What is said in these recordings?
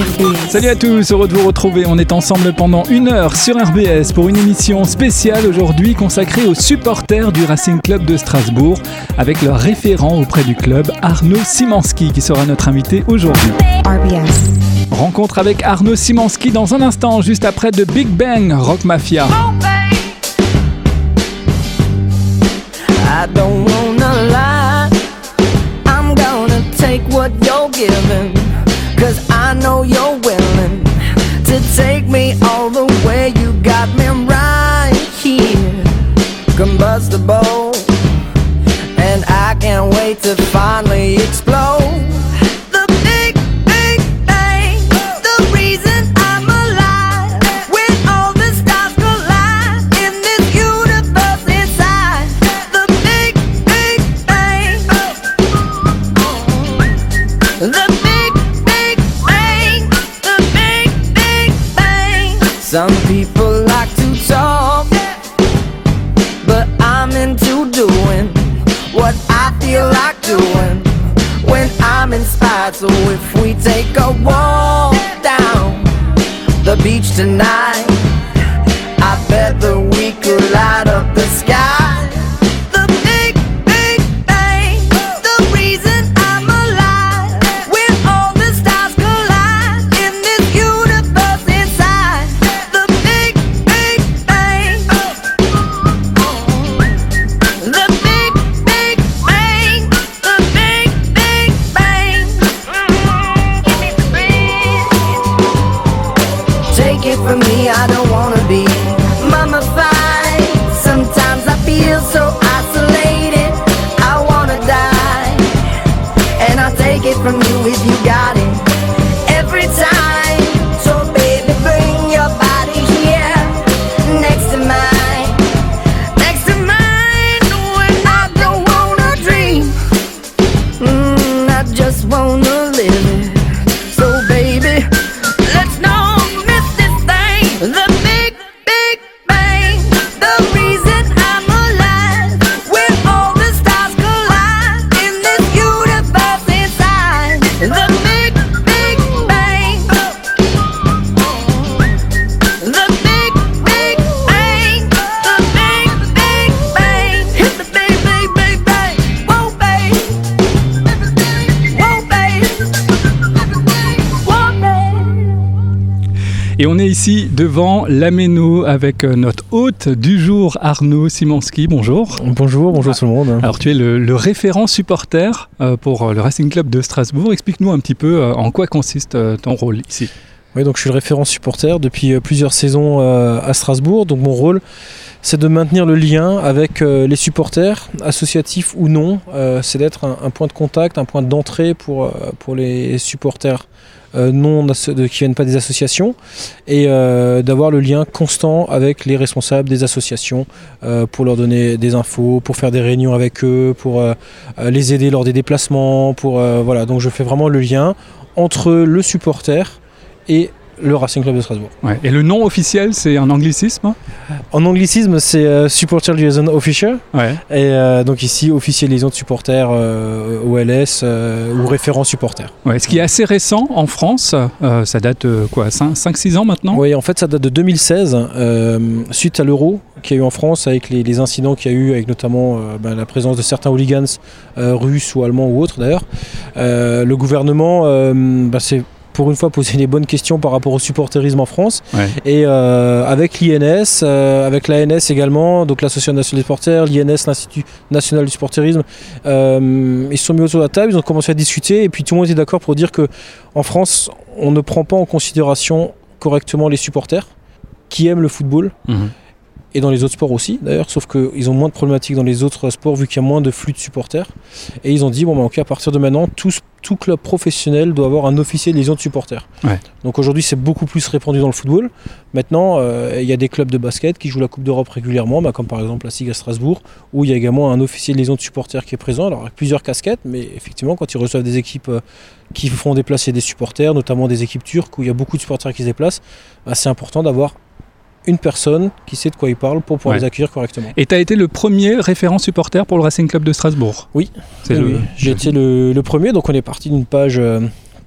RBS. Salut à tous, heureux de vous retrouver. On est ensemble pendant une heure sur RBS pour une émission spéciale aujourd'hui consacrée aux supporters du Racing Club de Strasbourg avec leur référent auprès du club, Arnaud Simanski, qui sera notre invité aujourd'hui. RBS. Rencontre avec Arnaud Simanski dans un instant, juste après de Big Bang Rock Mafia. I don't wanna lie. I'm gonna take what you're giving. Cause I know you're willing to take me all the way. You got me right here. Combustible. Beach tonight, ici devant l'Améno avec euh, notre hôte du jour, Arnaud Simanski. Bonjour. Bonjour, bonjour tout le monde. Alors tu es le, le référent supporter euh, pour euh, le Racing Club de Strasbourg. Explique-nous un petit peu en quoi consiste ton rôle ici. Oui, donc je suis le référent supporter depuis plusieurs saisons à Strasbourg. Donc mon rôle, c'est de maintenir le lien avec les supporters, associatifs ou non. C'est d'être un, point de contact, un point d'entrée pour, pour les supporters non asso- de- qui viennent pas des associations et euh, d'avoir le lien constant avec les responsables des associations euh, pour leur donner des infos, pour faire des réunions avec eux, pour euh, euh, les aider lors des déplacements. Pour, euh, voilà. Donc je fais vraiment le lien entre le supporter et le Racing Club de Strasbourg. Ouais. Et le nom officiel, c'est un anglicisme En anglicisme, c'est euh, Supporter Liaison Official. Ouais. Et euh, donc ici, officier liaison de supporters euh, OLS euh, ou référent supporter. Ouais, ce qui est assez récent en France, ça date quoi 5-6 ans maintenant Oui, en fait, ça date de 2016, euh, suite à l'euro qu'il y a eu en France avec les, les incidents qu'il y a eu, avec notamment ben, la présence de certains hooligans russes ou allemands ou autres d'ailleurs. Le gouvernement ben, s'est pour une fois posé les bonnes questions par rapport au supporterisme en France. Ouais. Et euh, avec l'INS, euh, avec l'ANS également, donc l'Association nationale des supporters, l'INS, l'Institut national du supporterisme, euh, ils se sont mis autour de la table, ils ont commencé à discuter, et puis tout le monde était d'accord pour dire que en France, on ne prend pas en considération correctement les supporters qui aiment le football Mhm. Et dans les autres sports aussi d'ailleurs, sauf qu'ils ont moins de problématiques dans les autres sports vu qu'il y a moins de flux de supporters. Et ils ont dit, bon bah ok, à partir de maintenant, tout, tout club professionnel doit avoir un officier de liaison de supporters. Ouais. Donc aujourd'hui c'est beaucoup plus répandu dans le football. Maintenant, euh, il y a des clubs de basket qui jouent la Coupe d'Europe régulièrement, bah, comme par exemple la SIG à Strasbourg, où il y a également un officier de liaison de supporters qui est présent, alors avec plusieurs casquettes, mais effectivement quand ils reçoivent des équipes euh, qui font déplacer des supporters, notamment des équipes turques où il y a beaucoup de supporters qui se déplacent, bah, c'est important d'avoir une personne qui sait de quoi il parle pour pouvoir Ouais. les accueillir correctement. Et tu as été le premier référent supporter pour le Racing Club de Strasbourg. Oui. Oui, le- oui. J'ai été le, le premier, donc on est parti d'une page euh,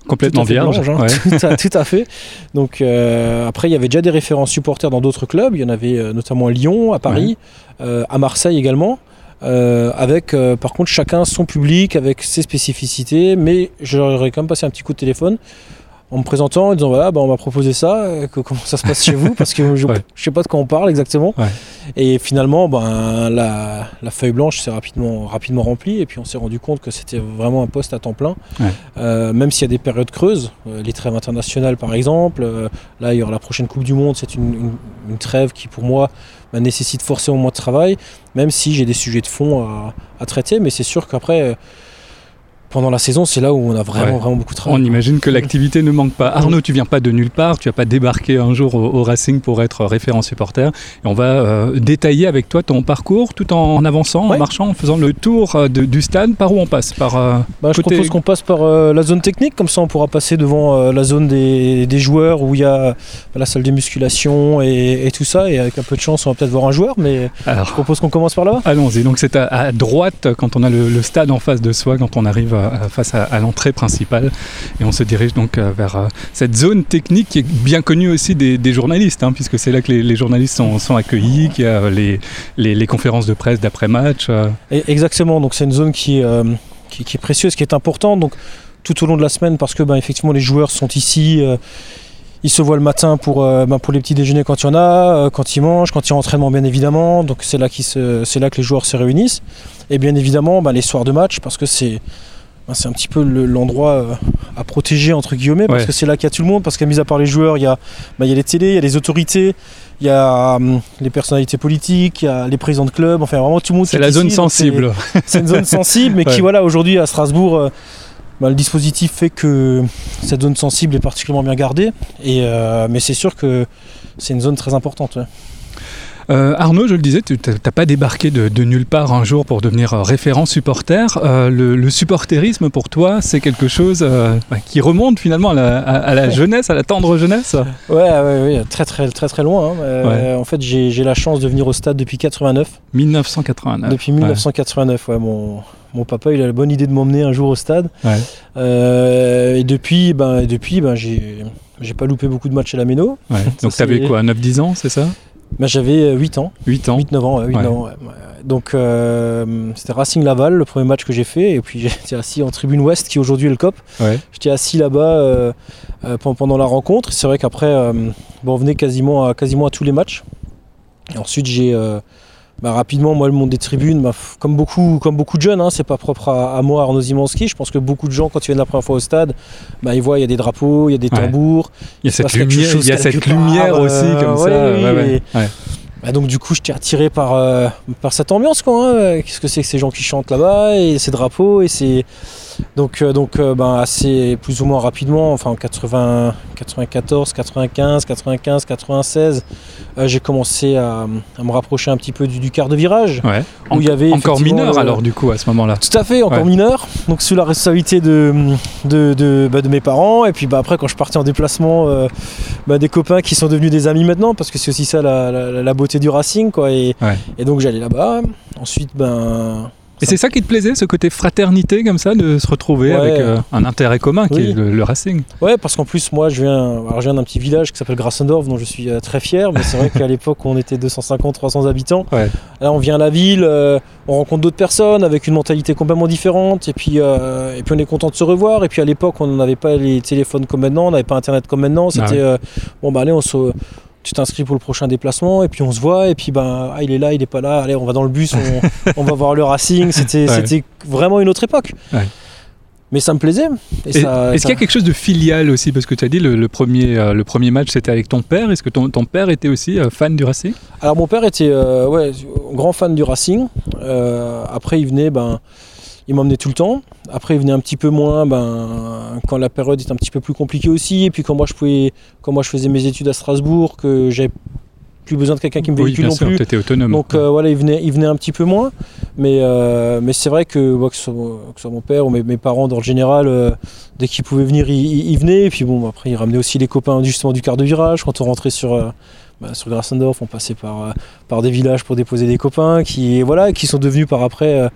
complètement vierge. blanche, hein. ouais. tout, à, tout à fait. Donc euh, après, il y avait déjà des référents supporters dans d'autres clubs. Il y en avait euh, notamment à Lyon, à Paris, à Marseille également. euh, avec euh, par contre chacun son public avec ses spécificités mais j'aurais quand même passé un petit coup de téléphone en me présentant en disant voilà bah, on m'a proposé ça euh, que- comment ça se passe chez vous? Parce que je, Ouais. je sais pas de quoi on parle exactement Ouais. et finalement ben, la, la feuille blanche s'est rapidement, rapidement remplie et puis on s'est rendu compte que c'était vraiment un poste à temps plein Ouais. Euh, même s'il y a des périodes creuses euh, les trêves internationales par exemple euh, là il y aura la prochaine Coupe du Monde c'est une, une- une trêve qui pour moi bah, nécessite forcément moins de travail même si j'ai des sujets de fond à, à traiter mais c'est sûr qu'après pendant la saison c'est là où on a vraiment Ouais. vraiment beaucoup de travail On imagine que l'activité ne manque pas. Arnaud, tu viens pas de nulle part, tu vas pas débarquer un jour au, au Racing pour être référent supporter. Et on va euh, détailler avec toi ton parcours tout en avançant, en marchant, en faisant le tour euh, de- du stade. Par où on passe? Par euh, Bah, je propose qu'on passe par euh, la zone technique, comme ça on pourra passer devant la zone des, des joueurs où il y a la salle de musculation et, et tout ça. Et avec un peu de chance, on va peut-être voir un joueur, mais je alors, propose qu'on commence par là-bas. Allons-y, donc c'est à, à droite quand on a le, le stade en face de soi, quand on arrive face à, l'entrée principale et on se dirige donc euh, vers euh, cette zone technique qui est bien connue aussi des, journalistes, hein, puisque c'est là que les, journalistes sont, accueillis, qu'il y a euh, les, conférences de presse d'après-match. euh, exactement, donc c'est une zone qui, euh, qui, est précieuse, qui est importante. Donc tout au long de la semaine, parce que ben, effectivement les joueurs sont ici. euh, ils se voient le matin pour, euh, ben, pour les petits déjeuners quand il y en a, euh, quand ils mangent, quand il y a entraînement bien évidemment. Donc c'est là, là que les joueurs se réunissent. Et bien évidemment ben, les soirs de match parce que c'est ben, c'est un petit peu le- l'endroit euh, à protéger entre guillemets parce Ouais. que c'est là qu'il y a tout le monde. Parce qu'à mis à part les joueurs, il y a, ben, il y a les télés, il y a les autorités, il y a hum, les personnalités politiques, il y a les présidents de club, enfin vraiment tout le monde. C'est la zone sensible. c'est une zone sensible, mais Ouais. qui, voilà, aujourd'hui à Strasbourg, euh, bah, le dispositif fait que cette zone sensible est particulièrement bien gardée. Et, euh, mais c'est sûr que c'est une zone très importante. ouais. Euh, Arnaud, je le disais, tu n'as pas débarqué de, de nulle part un jour pour devenir euh, référent supporter. Euh, le, le supporterisme pour toi, c'est quelque chose euh, bah, qui remonte finalement à la, à- à la jeunesse, à la tendre jeunesse? Ouais, ouais, ouais, très très très très loin. hein. En fait, j'ai la chance de venir au stade depuis 89. 1989. Depuis 1989, ouais. mon, mon papa, il a la bonne idée de m'emmener un jour au stade. Ouais. Euh, et depuis, ben, et depuis ben, j'ai pas loupé beaucoup de matchs à la Méno. Ouais. Donc tu avais quoi, 9-10 ans, c'est ça? Ben, J'avais euh, 8 ans. 8 ans 8-9 ans, ouais, 8-9 Ouais. ans, ouais. Donc euh, c'était Racing Laval, le premier match que j'ai fait, et puis j'étais assis en tribune ouest, qui aujourd'hui est le COP. Ouais. J'étais assis là-bas euh, euh, pen- pendant la rencontre. C'est vrai qu'après, euh, bon, on venait quasiment à, quasiment à tous les matchs. Et ensuite, j'ai euh, bah, rapidement, moi, le monde des tribunes, bah, comme, beaucoup, comme beaucoup de jeunes, hein, c'est pas propre à, à moi, Arnaud Zimanski. Je pense que beaucoup de gens, quand ils viennent la première fois au stade, bah, ils voient, il y a des drapeaux, il y a des tambours. Il y a cette lumière, il y a quelque cette part, lumière euh, aussi comme ouais, ça. oui, ouais, ouais. et- Ouais. bah, donc du coup j'étais attiré par, euh, par cette ambiance quoi. hein. Qu'est-ce que c'est que ces gens qui chantent là-bas et ces drapeaux et c'est donc euh, donc euh, ben, assez plus ou moins rapidement enfin en 80 94 95 95 96 euh, j'ai commencé à, à me rapprocher un petit peu du, du quart de virage Ouais. où il y avait Encore mineur alors du coup à ce moment-là. tout à fait, encore Ouais. mineur, donc sous la responsabilité de, de, de, bah, de mes parents. Et puis bah, après, quand je partais en déplacement, euh, bah, des copains qui sont devenus des amis maintenant, parce que c'est aussi ça la, la- la beauté du racing. Quoi. Et, Ouais. et donc j'allais là-bas. Ensuite, ben. Et c'est ça qui te plaisait, ce côté fraternité comme ça, de se retrouver Ouais. avec euh, un intérêt commun qui Oui. est le, le racing? Ouais, parce qu'en plus, moi, je viens, alors, je viens d'un petit village qui s'appelle Grassendorf, dont je suis euh, très fier. Mais c'est vrai qu'à l'époque, on était 250-300 habitants. Ouais. Là, on vient à la ville, euh, on rencontre d'autres personnes avec une mentalité complètement différente. Et puis, et puis on est content de se revoir. Et puis, à l'époque, on n'avait pas les téléphones comme maintenant, on n'avait pas Internet comme maintenant. C'était, Ah ouais. euh, bon, bah, allez, on se. Tu t'inscris pour le prochain déplacement et puis on se voit et puis ben ah, il est là, il est pas là, allez on va dans le bus, on, on va voir le Racing, c'était Ouais. c'était vraiment une autre époque. Ouais. Mais ça me plaisait. Est-ce ça- qu'il y a quelque chose de filial aussi? Parce que tu as dit le, le premier, euh, le premier match c'était avec ton père. Est-ce que ton, ton père était aussi euh, fan du racing? Alors mon père était euh, ouais, grand fan du Racing. Après il venait, ben, il m'emmenait tout le temps. Après il venait un petit peu moins, ben, quand la période était un petit peu plus compliquée aussi. Et puis quand moi je pouvais, quand moi je faisais mes études à Strasbourg, que j'avais plus besoin de quelqu'un qui me Oui, véhicule bien non sûr, plus. autonome. Donc euh, voilà, il venait, il venait un petit peu moins. Mais, euh, mais c'est vrai que, bon, que, ce soit, que ce soit mon père ou mes, mes parents, dans le général, euh, dès qu'ils pouvaient venir, ils, venaient. Et puis bon, après, ils ramenaient aussi les copains justement du quart de virage quand on rentrait sur, bah, sur Grassendorf, on passait par, par des villages pour déposer des copains qui, voilà, qui sont devenus par après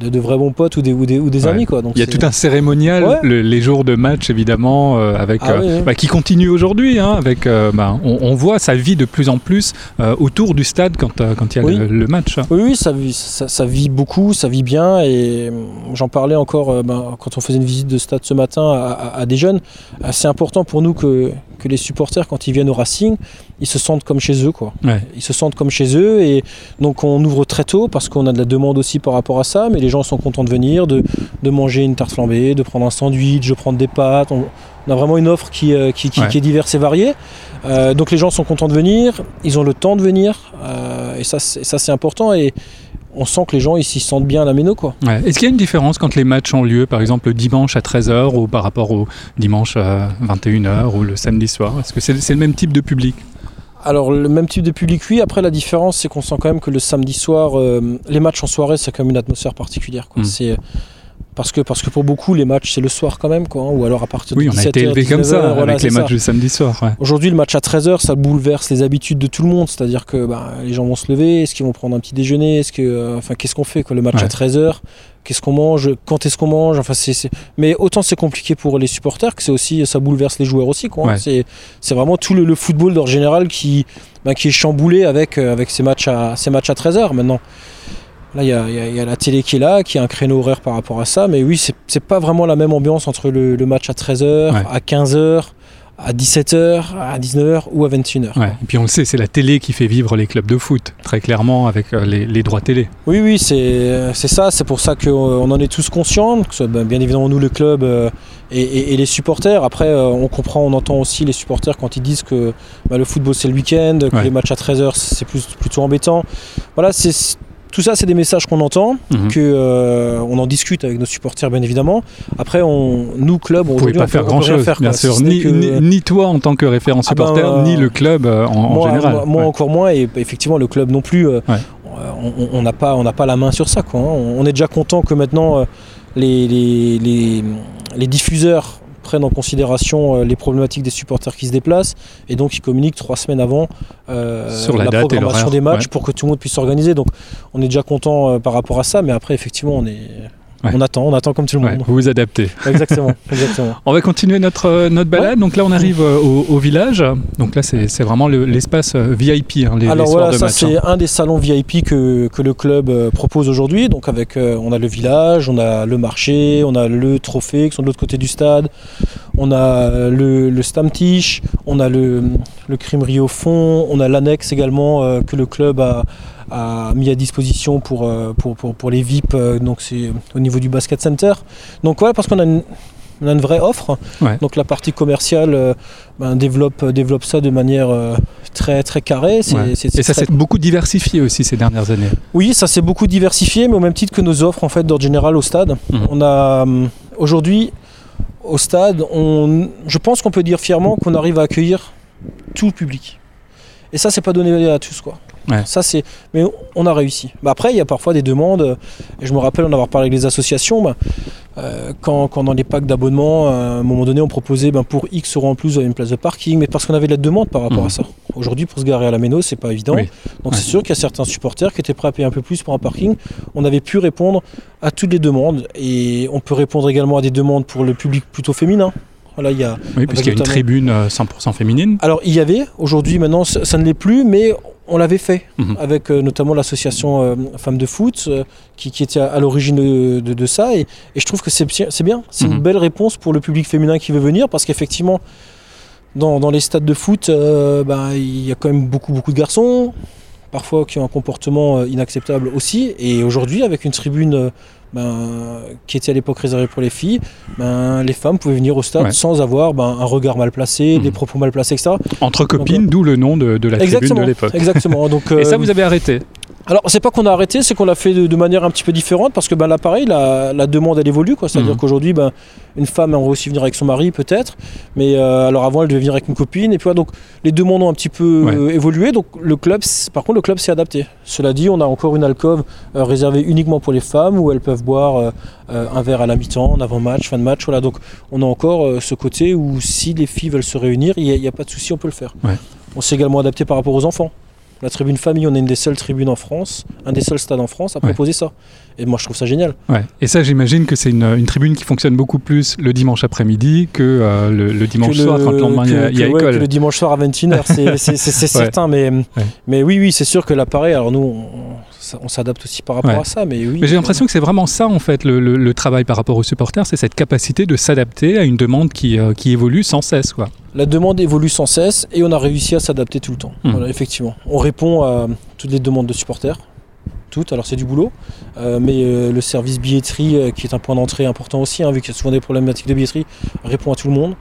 de, de vrais bons potes ou des, ou des, ou des Ouais. amis. Quoi. Donc Il y a tout un cérémonial, Ouais. le- les jours de match évidemment, euh, avec, Ah euh, oui, bah, qui continue aujourd'hui. hein, avec, euh, bah, on, on voit ça vit de plus en plus euh, autour du stade quand, euh, quand il y a Oui. le, le match. Oui, oui, ça vit, ça, ça vit beaucoup, ça vit bien. Et hum, j'en parlais encore euh, ben, quand on faisait une visite de stade ce matin à, à- à des jeunes. Euh, C'est important pour nous que, que les supporters, quand ils viennent au Racing, ils se sentent comme chez eux. Quoi. Ouais. Ils se sentent comme chez eux. Et donc on ouvre très tôt parce qu'on a de la demande aussi par rapport à ça. Mais les gens sont contents de venir, de, de manger une tarte flambée, de prendre un sandwich, de prendre des pâtes. On, on a vraiment une offre qui, euh, qui, qui- Ouais. qui est diverse et variée. Euh, donc les gens sont contents de venir, ils ont le temps de venir. euh, et ça, c'est ça, c'est important. Et on sent que les gens ils s'y sentent bien à la méno. Quoi. Ouais. Est-ce qu'il y a une différence quand les matchs ont lieu, par exemple le dimanche à 13h ou par rapport au dimanche à 21h ou le samedi soir? Est-ce que c'est c'est le même type de public? Alors le même type de public, oui. Après la différence, c'est qu'on sent quand même que le samedi soir, euh, les matchs en soirée, c'est quand même une atmosphère particulière. Quoi. Mm. C'est parce que parce que pour beaucoup, les matchs c'est le soir quand même, quoi. hein, ou alors à partir de Oui, on a 17h, été élevé comme 19h, ça avec les matchs du samedi soir. ouais. Aujourd'hui, le match à 13h, ça bouleverse les habitudes de tout le monde. C'est-à-dire que bah, les gens vont se lever, est-ce qu'ils vont prendre un petit déjeuner? Est-ce que, euh, enfin, qu'est-ce qu'on fait quoi, Le match Ouais. à 13h, qu'est-ce qu'on mange Quand est-ce qu'on mange Enfin, c'est, Mais autant c'est compliqué pour les supporters que c'est aussi, ça bouleverse les joueurs aussi. Quoi, hein. Ouais. c'est, c'est vraiment tout le, le football d'ordre général qui, bah, qui est chamboulé avec, euh, avec ces, matchs à, ces matchs à 13h maintenant. Là, il y a, y y la télé qui est là, qui a un créneau horaire par rapport à ça. Mais oui, c'est, c'est pas vraiment la même ambiance entre le, le match à 13h, Ouais. à 15h, à 17h, à 19h ou à 21h. Ouais. Et puis on le sait, c'est la télé qui fait vivre les clubs de foot, très clairement, avec euh, les, les droits télé. Oui, oui, c'est c'est ça. C'est pour ça qu'on en est tous conscients, que ce soit ben, bien évidemment nous, le club euh, et, et- et les supporters. Après, euh, on comprend, on entend aussi les supporters quand ils disent que bah, le football c'est le week-end, que Ouais. les matchs à 13h c'est plus, plutôt embêtant. Voilà, c'est tout ça, c'est des messages qu'on entend, Mhm. que euh, on en discute avec nos supporters, bien évidemment. Après, on, nous club, pouvez aujourd'hui, pas on faire on grand-chose, bien quoi, sûr. Ni, que- ni- ni toi en tant que référent Ah ben, supporter, euh, ni le club euh, en, en moi, général. moi- moi Ouais. encore moins et effectivement le club non plus. euh, Ouais. on- on- On n'a pas, on pas la main sur ça. Quoi, hein. On on est déjà content que maintenant euh, les, les, les- les diffuseurs prennent en considération euh, les problématiques des supporters qui se déplacent et donc ils communiquent trois semaines avant euh, Sur la date programmation des matchs ouais. pour que tout le monde puisse s'organiser. Donc on est déjà content euh, par rapport à ça, mais après effectivement on est, Ouais. on attend, on attend comme tout le Ouais, monde. vous vous adaptez. Exactement, exactement. On va continuer notre, euh, notre balade. Donc là, on arrive euh, au, au village. Donc là, c'est vraiment le- l'espace euh, VIP, hein, les, Alors voilà, de ça match. c'est hein. un des salons VIP que, que le club euh, propose aujourd'hui. Donc avec, euh, on a le village, on a le marché, on a le trophée qui sont de l'autre côté du stade, on a le, le Stammtisch, on a le, le crimerie au fond, on a l'annexe également euh, que le club a, a mis à disposition pour, euh, pour, pour, pour les VIP. euh, donc c'est au niveau du basket center. Donc voilà, parce qu'on a une, on a une vraie offre. Ouais. Donc la partie commerciale euh, ben, développe, développe ça de manière euh, très très carrée. C'est- Ouais. Et ça très- s'est beaucoup diversifié aussi ces dernières années. oui, ça s'est beaucoup diversifié, mais au même titre que nos offres en fait d'ordre général au stade. Mhm. On a aujourd'hui au stade, on, je pense qu'on peut dire fièrement qu'on arrive à accueillir tout le public. Et ça, c'est pas donné à tous quoi. Ouais. Ça c'est, mais on a réussi. Bah, après, il y a parfois des demandes. euh, Et je me rappelle en avoir parlé avec les associations. bah, euh, quand, quand dans les packs d'abonnement, à un moment donné, on proposait ben, pour X euros en plus une place de parking, mais parce qu'on avait de la demande par rapport Mhm. à ça. Aujourd'hui, pour se garer à la Méno, c'est pas évident. Oui. Donc Ouais. c'est sûr qu'il y a certains supporters qui étaient prêts à payer un peu plus pour un parking. On avait pu répondre à toutes les demandes et on peut répondre également à des demandes pour le public plutôt féminin. Voilà, il y a... Oui, puisqu'il y a une tribune euh, 100% féminine. Alors il y avait, aujourd'hui maintenant ça, ne l'est plus, mais on l'avait fait Mhm. avec euh, notamment l'association euh, Femmes de Foot euh, qui, qui était à, à l'origine de, de- de ça et, et je trouve que c'est bien, c'est c'est Mhm. une belle réponse pour le public féminin qui veut venir parce qu'effectivement dans, dans les stades de foot, euh, ben, il y a quand même beaucoup beaucoup de garçons, parfois qui ont un comportement euh, inacceptable aussi et aujourd'hui avec une tribune euh, ben, qui était à l'époque réservée pour les filles, ben, les femmes pouvaient venir au stade Ouais. sans avoir ben, un regard mal placé, Mhm. des propos mal placés, etc. Entre copines, d'où le nom de, de la tribune de l'époque. exactement. Donc, Et ça, euh, vous avez arrêté alors, c'est pas qu'on a arrêté, c'est qu'on l'a fait de, de manière un petit peu différente parce que ben, là, pareil, la, la demande elle évolue. C'est-à-dire Mhm. qu'aujourd'hui, ben, une femme aimerait aussi venir avec son mari, peut-être. Mais euh, alors avant, elle devait venir avec une copine. Et puis donc les demandes ont un petit peu Ouais. euh, évolué. Donc, le club, par contre, le club s'est adapté. Cela dit, on a encore une alcôve euh, réservée uniquement pour les femmes où elles peuvent boire euh, euh, un verre à la mi-temps, en avant-match, fin de match. Voilà. Donc, on a encore euh, ce côté où si les filles veulent se réunir, il n'y a, pas de souci, on peut le faire. On s'est également adapté par rapport aux enfants. La tribune famille, on est une des seules tribunes en France, un des seuls stades en France à Ouais. proposer ça. Et moi, je trouve ça génial. Ouais. Et ça, j'imagine que c'est une, une tribune qui fonctionne beaucoup plus le dimanche après-midi que euh, le, le dimanche Que soir quand le lendemain il y a, que- il y a que- ouais, école. que le dimanche soir à 21h, c'est- certain. Mais, mais oui, oui, c'est sûr que l'appareil, alors nous, on, on s'adapte aussi par rapport Ouais. à ça. Mais oui. Mais j'ai l'impression que c'est vraiment ça, en fait, le, le- le travail par rapport aux supporters, c'est cette capacité de s'adapter à une demande qui, euh, qui évolue sans cesse. Quoi. La demande évolue sans cesse et on a réussi à s'adapter tout le temps. Hmm. Voilà, effectivement. On répond à toutes les demandes de supporters. Toutes, alors c'est du boulot. Euh, mais euh, le service billetterie, euh, qui est un point d'entrée important aussi, hein, vu qu'il y a souvent des problématiques de billetterie, répond à tout le monde.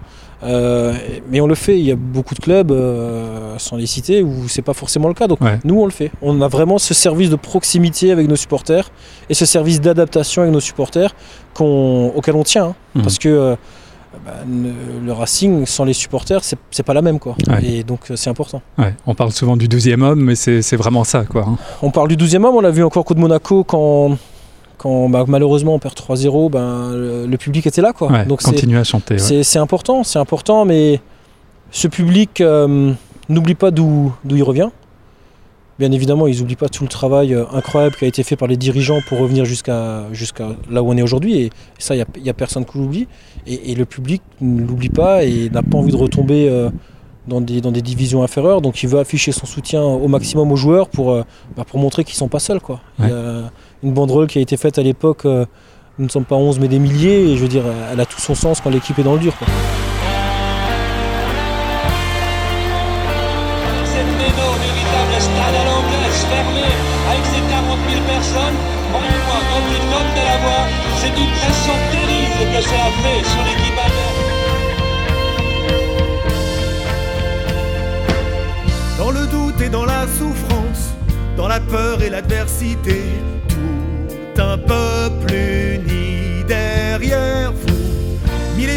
Euh, mais on le fait, il y a beaucoup de clubs, euh, sans les citer, où c'est pas forcément le cas. Donc Ouais. nous, on le fait. On a vraiment ce service de proximité avec nos supporters et ce service d'adaptation avec nos supporters auquel on tient. hein. Mhm. Parce que euh, bah, le Racing, sans les supporters, c'est pas la même. quoi. Ouais. Et donc c'est important. Ouais. On parle souvent du 12e homme, mais c'est c'est vraiment ça. Quoi, hein. On parle du 12e homme, on l'a vu encore coup de Monaco quand, quand bah, malheureusement on perd 3-0, ben, le, le public était là. Quoi. Ouais, donc c'est- continue à chanter. ouais. c'est important, c'est important, mais ce public euh, n'oublie pas d'où il revient. Bien évidemment, ils n'oublient pas tout le travail euh, incroyable qui a été fait par les dirigeants pour revenir jusqu'à là où on est aujourd'hui. Et ça, il n'y a, personne qui l'oublie. Et, et le public ne l'oublie pas et n'a pas envie de retomber euh, dans, des, dans des divisions inférieures. Donc il veut afficher son soutien au maximum aux joueurs pour, bah, pour montrer qu'ils ne sont pas seuls. Quoi. Une banderole qui a été faite à l'époque. euh, nous ne sommes pas 11 mais des milliers. Et je veux dire, elle a tout son sens quand l'équipe est dans le dur. quoi. Cette méno, véritable stade à l'anglaise, fermé, avec ses 40 000 personnes, croyez-moi, quand il donne de la voix, c'est une pression terrible que ça a fait sur l'équipe allemande. Dans le doute et dans la souffrance, dans la peur et l'adversité,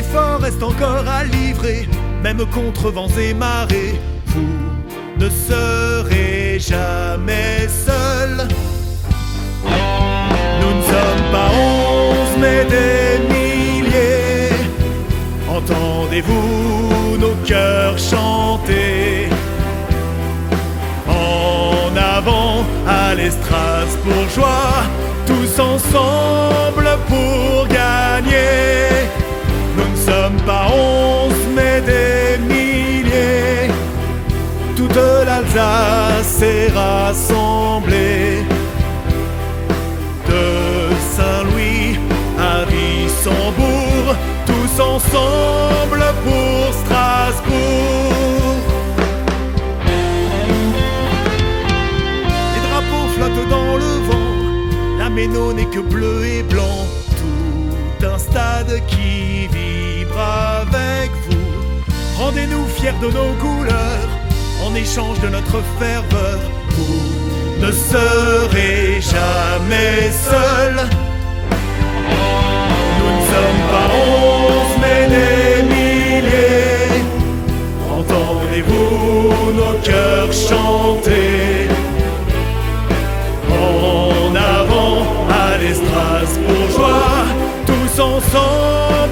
efforts restent encore à livrer, même contre vents et marées. Vous ne serez jamais seuls. Nous ne sommes pas onze, mais des milliers. Entendez-vous nos cœurs chanter En avant, allez Strasbourgeois, tous ensemble pour gagner. Sommes pas onze, mais des milliers. Toute l'Alsace est rassemblée. De Saint-Louis à Wissembourg, tous ensemble pour Strasbourg. Les drapeaux flottent dans le vent, la méno n'est que bleu et blanc. Rendez-nous fiers de nos couleurs, en échange de notre ferveur. Vous ne serez jamais seuls. Nous ne sommes pas onze, mais des milliers. Entendez-vous nos cœurs chanter En avant, allez Strasbourgeois, tous ensemble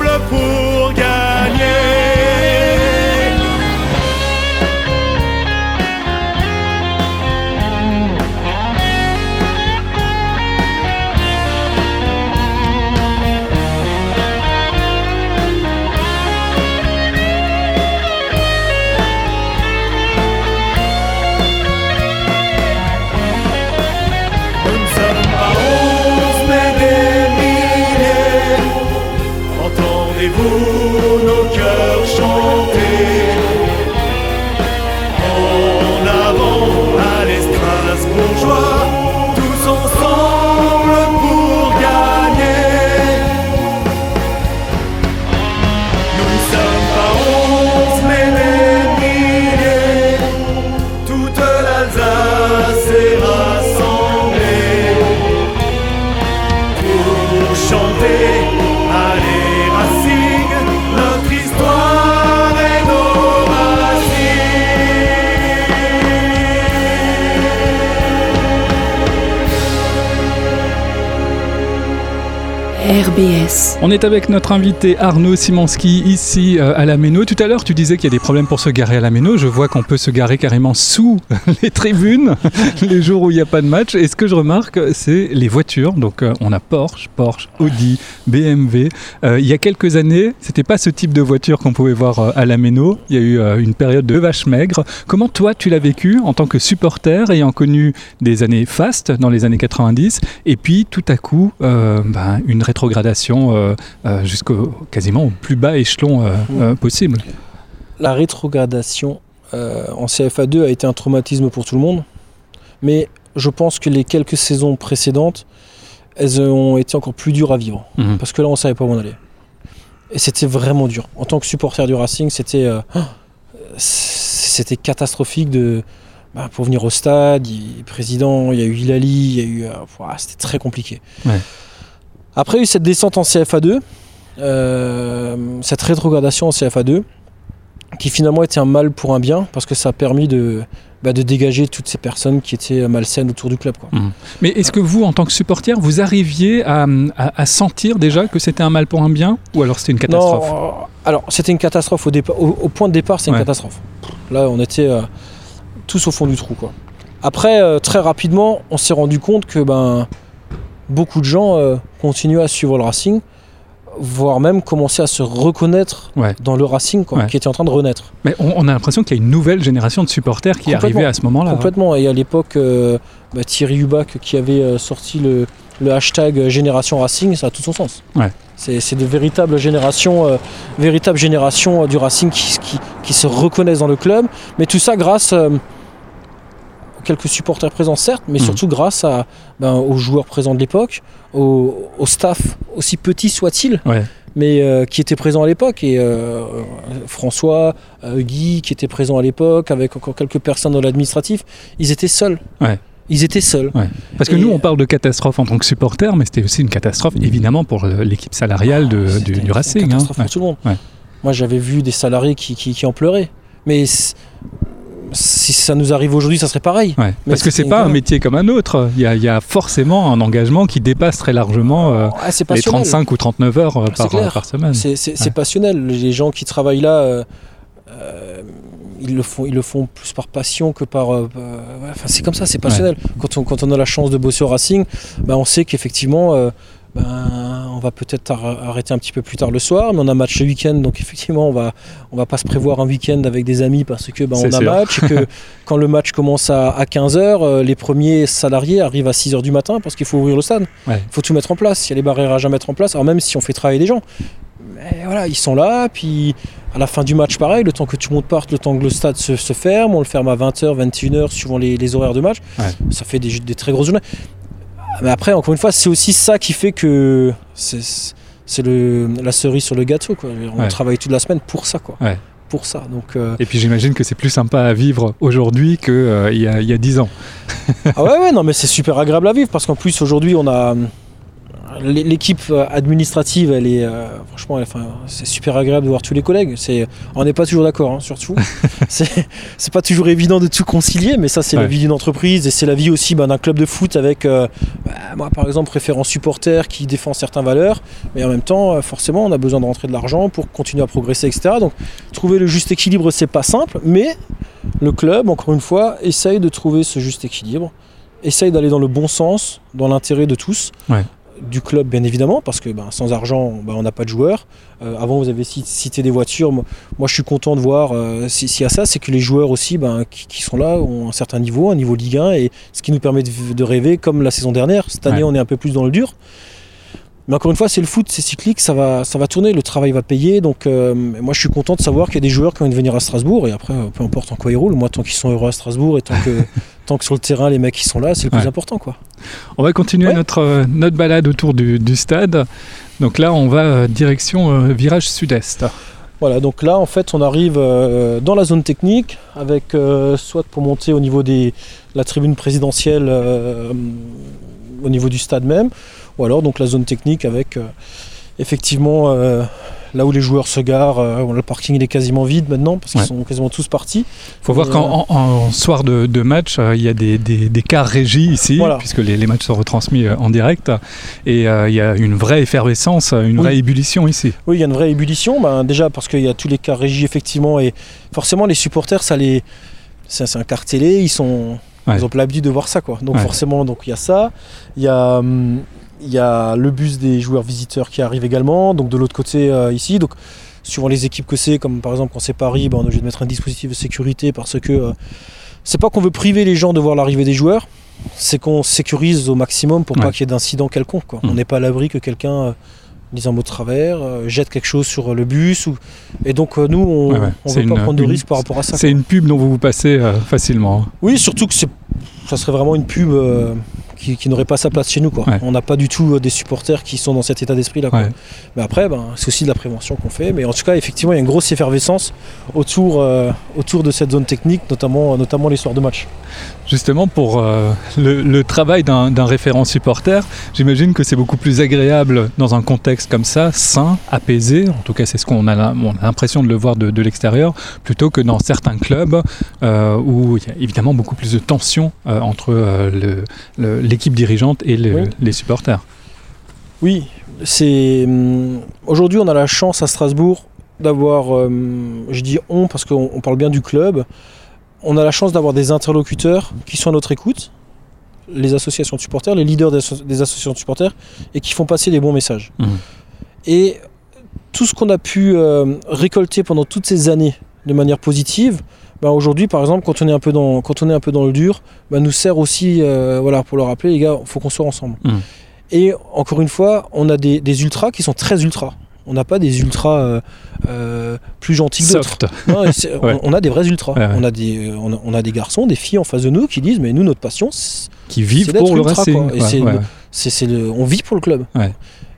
RBS. On est avec notre invité Arnaud Simonski ici euh, à la Méno. Tout à l'heure, tu disais qu'il y a des problèmes pour se garer à la Méno. Je vois qu'on peut se garer carrément sous les tribunes les jours où il n'y a pas de match. Et ce que je remarque, c'est les voitures. Donc, euh, on a Porsche, Porsche, Audi, BMW. Euh, il y a quelques années, c'était pas ce type de voiture qu'on pouvait voir à la Méno. Il y a eu une période de vache maigre. Comment toi, tu l'as vécu en tant que supporter, ayant connu des années fastes dans les années 90, et puis tout à coup, euh, ben, une rétrogradation euh, euh, jusqu'au quasiment au plus bas échelon euh, euh, possible. La rétrogradation euh, en CFA2 a été un traumatisme pour tout le monde, mais je pense que les quelques saisons précédentes, elles ont été encore plus dures à vivre, Mhm. parce que là, on savait pas où on allait. Et c'était vraiment dur. En tant que supporter du Racing, c'était euh, c'était catastrophique de bah, pour venir au stade. Il y a eu président, il y a eu Hilali, il y a eu euh, c'était très compliqué. Ouais. Après, il y a eu cette descente en CFA2, euh, cette rétrogradation en CFA2, qui finalement était un mal pour un bien, parce que ça a permis de, bah, de dégager toutes ces personnes qui étaient malsaines autour du club. Quoi. Mais est-ce que vous, en tant que supporter, vous arriviez à, à- à sentir déjà que c'était un mal pour un bien Ou alors c'était une catastrophe? Non, euh, alors c'était une catastrophe au, départ, au, au point de départ, c'est une Ouais. catastrophe. Là, on était euh, tous au fond du trou. Quoi. Après, euh, très rapidement, on s'est rendu compte que ben, beaucoup de gens euh, continuaient à suivre le Racing, voire même commençaient à se reconnaître Ouais. dans le Racing, quoi, Ouais. qui était en train de renaître. Mais on, on a l'impression qu'il y a une nouvelle génération de supporters qui est arrivée à ce moment-là. Complètement. Et à l'époque, euh, bah, Thierry Hubac qui avait euh, sorti le, le hashtag Génération Racing, ça a tout son sens. Ouais. C'est de véritables générations, euh, véritables générations du Racing qui, qui- qui se reconnaissent dans le club. Mais tout ça grâce quelques supporters présents, certes, mais Mhm. surtout grâce à, ben, aux joueurs présents de l'époque, au, au staff, aussi petit soit-il, Ouais. mais euh, qui était présent à l'époque. Et euh, François, euh, Guy, qui était présent à l'époque, avec encore quelques personnes dans l'administratif, ils étaient seuls. Ouais. Ils étaient seuls. Parce que Et- nous, on parle de catastrophe en tant que supporter, mais c'était aussi une catastrophe, évidemment, pour l'équipe salariale de- C'était du, du une Racing. hein. catastrophe Ouais. pour tout le monde. Ouais. Moi, j'avais vu des salariés qui, qui, qui en pleuraient. Mais si ça nous arrive aujourd'hui, ça serait pareil. Ouais. Parce que c'est pas un métier comme un autre. Il y a, il y a forcément un engagement qui dépasse très largement euh, Ah, les passionnel. 35 ou 39 heures euh, C'est par, clair. par semaine. C'est Ouais. passionnel. Les gens qui travaillent là, euh, euh, ils, le font, ils le font plus par passion que par. euh, euh, ouais, enfin, c'est comme ça, c'est passionnel. Quand, on, quand on a la chance de bosser au Racing, ben, on sait qu'effectivement. Euh, ben, on va peut-être ar- arrêter un petit peu plus tard le soir, mais on a match le week-end, donc effectivement on va on va pas se prévoir un week-end avec des amis parce que ben, on a sûr. match et que quand le match commence à, 15h, les premiers salariés arrivent à 6h du matin parce qu'il faut ouvrir le stade. Il Ouais. faut tout mettre en place, il y a les barrages à mettre en place, alors même si on fait travailler des gens. Mais voilà, ils sont là, puis à la fin du match, pareil, le temps que tout le monde parte, le temps que le stade se, se ferme, on le ferme à 20h, 21h, suivant les, les horaires de match. Ouais. Ça fait des, des très grosses journées. Mais après, encore une fois, c'est aussi ça qui fait que c'est c'est le- la cerise sur le gâteau. Quoi. On Ouais. travaille toute la semaine pour ça. Quoi. Ouais. Pour ça. Donc, euh, Et puis j'imagine que c'est plus sympa à vivre aujourd'hui qu'il y, a, y a 10 ans. Ah ouais, ouais, non, mais c'est super agréable à vivre parce qu'en plus aujourd'hui on a l'équipe euh, administrative, elle est euh, franchement, elle- enfin, c'est super agréable de voir tous les collègues. C'est, on n'est pas toujours d'accord, hein, surtout. c'est, c'est pas toujours évident de tout concilier, mais ça c'est la vie d'une entreprise et c'est la vie aussi ben, d'un club de foot avec, euh, bah, moi par exemple, référent supporter qui défend certaines valeurs, mais en même temps, forcément, on a besoin de rentrer de l'argent pour continuer à progresser, etc. Donc trouver le juste équilibre, c'est pas simple, mais le club, encore une fois, essaye de trouver ce juste équilibre, essaye d'aller dans le bon sens, dans l'intérêt de tous. Ouais. Du club, bien évidemment, parce que ben, sans argent, ben, on n'a pas de joueurs. Euh, avant, vous avez ci- cité des voitures. Moi, moi, je suis content de voir euh, si- s'il y a ça, c'est que les joueurs aussi ben, qui, qui sont là ont un certain niveau, un niveau Ligue 1, et ce qui nous permet de, de rêver comme la saison dernière. Cette année, Ouais. on est un peu plus dans le dur. Mais encore une fois, c'est le foot, c'est cyclique, ça va, ça va tourner, le travail va payer. Donc, euh, moi, je suis content de savoir qu'il y a des joueurs qui ont envie de venir à Strasbourg. Et après, peu importe en quoi ils roulent, moi, tant qu'ils sont heureux à Strasbourg et tant que, tant que sur le terrain, les mecs qui sont là, c'est le plus Ouais. important. Quoi. On va continuer Ouais. notre, euh, notre balade autour du, du stade. Donc là, on va euh, direction euh, virage sud-est. Voilà, donc là, en fait, on arrive euh, dans la zone technique, avec euh, soit pour monter au niveau de la tribune présidentielle, euh, au niveau du stade même, ou alors donc la zone technique avec effectivement là où les joueurs se garent, euh, le parking il est quasiment vide maintenant parce qu'ils Ouais. sont quasiment tous partis. faut voir qu'en en- en soir de, de match, euh, il y a des, des, des cars régis ici, Voilà. puisque les, les matchs sont retransmis euh, en direct. Et euh, il y a une vraie effervescence, une Oui. vraie ébullition ici. Oui, il y a une vraie ébullition. Ben, déjà parce qu'il y a tous les cas régis effectivement et forcément les supporters, ça les, c'est un quart télé, ils sont, Ouais. ils ont pas l'habitude de voir ça quoi. Donc Ouais. forcément, donc il y a ça. Il y a, hum, il y a le bus des joueurs visiteurs qui arrive également. Donc de l'autre côté euh, ici, donc suivant les équipes que c'est, comme par exemple quand c'est Paris, ben, on est obligé de mettre un dispositif de sécurité parce que euh, c'est pas qu'on veut priver les gens de voir l'arrivée des joueurs, c'est qu'on sécurise au maximum pour Ouais. pas qu'il y ait d'incident quelconque. Quoi. Mhm. On n'est pas à l'abri que quelqu'un euh, dise un mot de travers, euh, jette quelque chose sur le bus. Ou... Et donc euh, nous, on Ouais, ouais. ne veut pas prendre de une- risques par rapport à ça. C'est une pub dont vous vous passez euh, facilement. Oui, surtout que ça serait vraiment une pub qui, qui n'aurait pas sa place chez nous. Quoi. Ouais. On n'a pas du tout euh, des supporters qui sont dans cet état d'esprit-là. Ouais. Mais après, ben, c'est aussi de la prévention qu'on fait. Mais en tout cas, effectivement, il y a une grosse effervescence autour, euh, autour de cette zone technique, notamment, notamment les soirs de match. Justement, pour euh, le, le travail d'un référent supporter, j'imagine que c'est beaucoup plus agréable dans un contexte comme ça, sain, apaisé, en tout cas c'est ce qu'on a l'impression de le voir de, de l'extérieur, plutôt que dans certains clubs euh, où il y a évidemment beaucoup plus de tension euh, entre euh, le- le- l'équipe dirigeante et le- Oui. les supporters. Oui, c'est hum, aujourd'hui on a la chance à Strasbourg d'avoir, hum, je dis on parce qu'on on parle bien du club, on a la chance d'avoir des interlocuteurs qui sont à notre écoute, les associations de supporters, les leaders des, asso- des associations de supporters, et qui font passer les bons messages. Mhm. Et tout ce qu'on a pu euh, récolter pendant toutes ces années de manière positive, ben aujourd'hui par exemple quand on est un peu dans, quand on est un peu dans le dur, ben nous sert aussi euh, voilà, pour leur rappeler les gars, il faut qu'on soit ensemble. Mhm. Et encore une fois, on a des, des ultras qui sont très ultras. On n'a pas des ultras euh, euh, plus gentils que d'autres. Ouais. on, on a des vrais ultras. Ouais, ouais. On, a des, on, a, on a des garçons, des filles en face de nous qui disent Mais nous, notre passion, c'est- Qui vivent pour le ultra, le- le, on vit pour le club.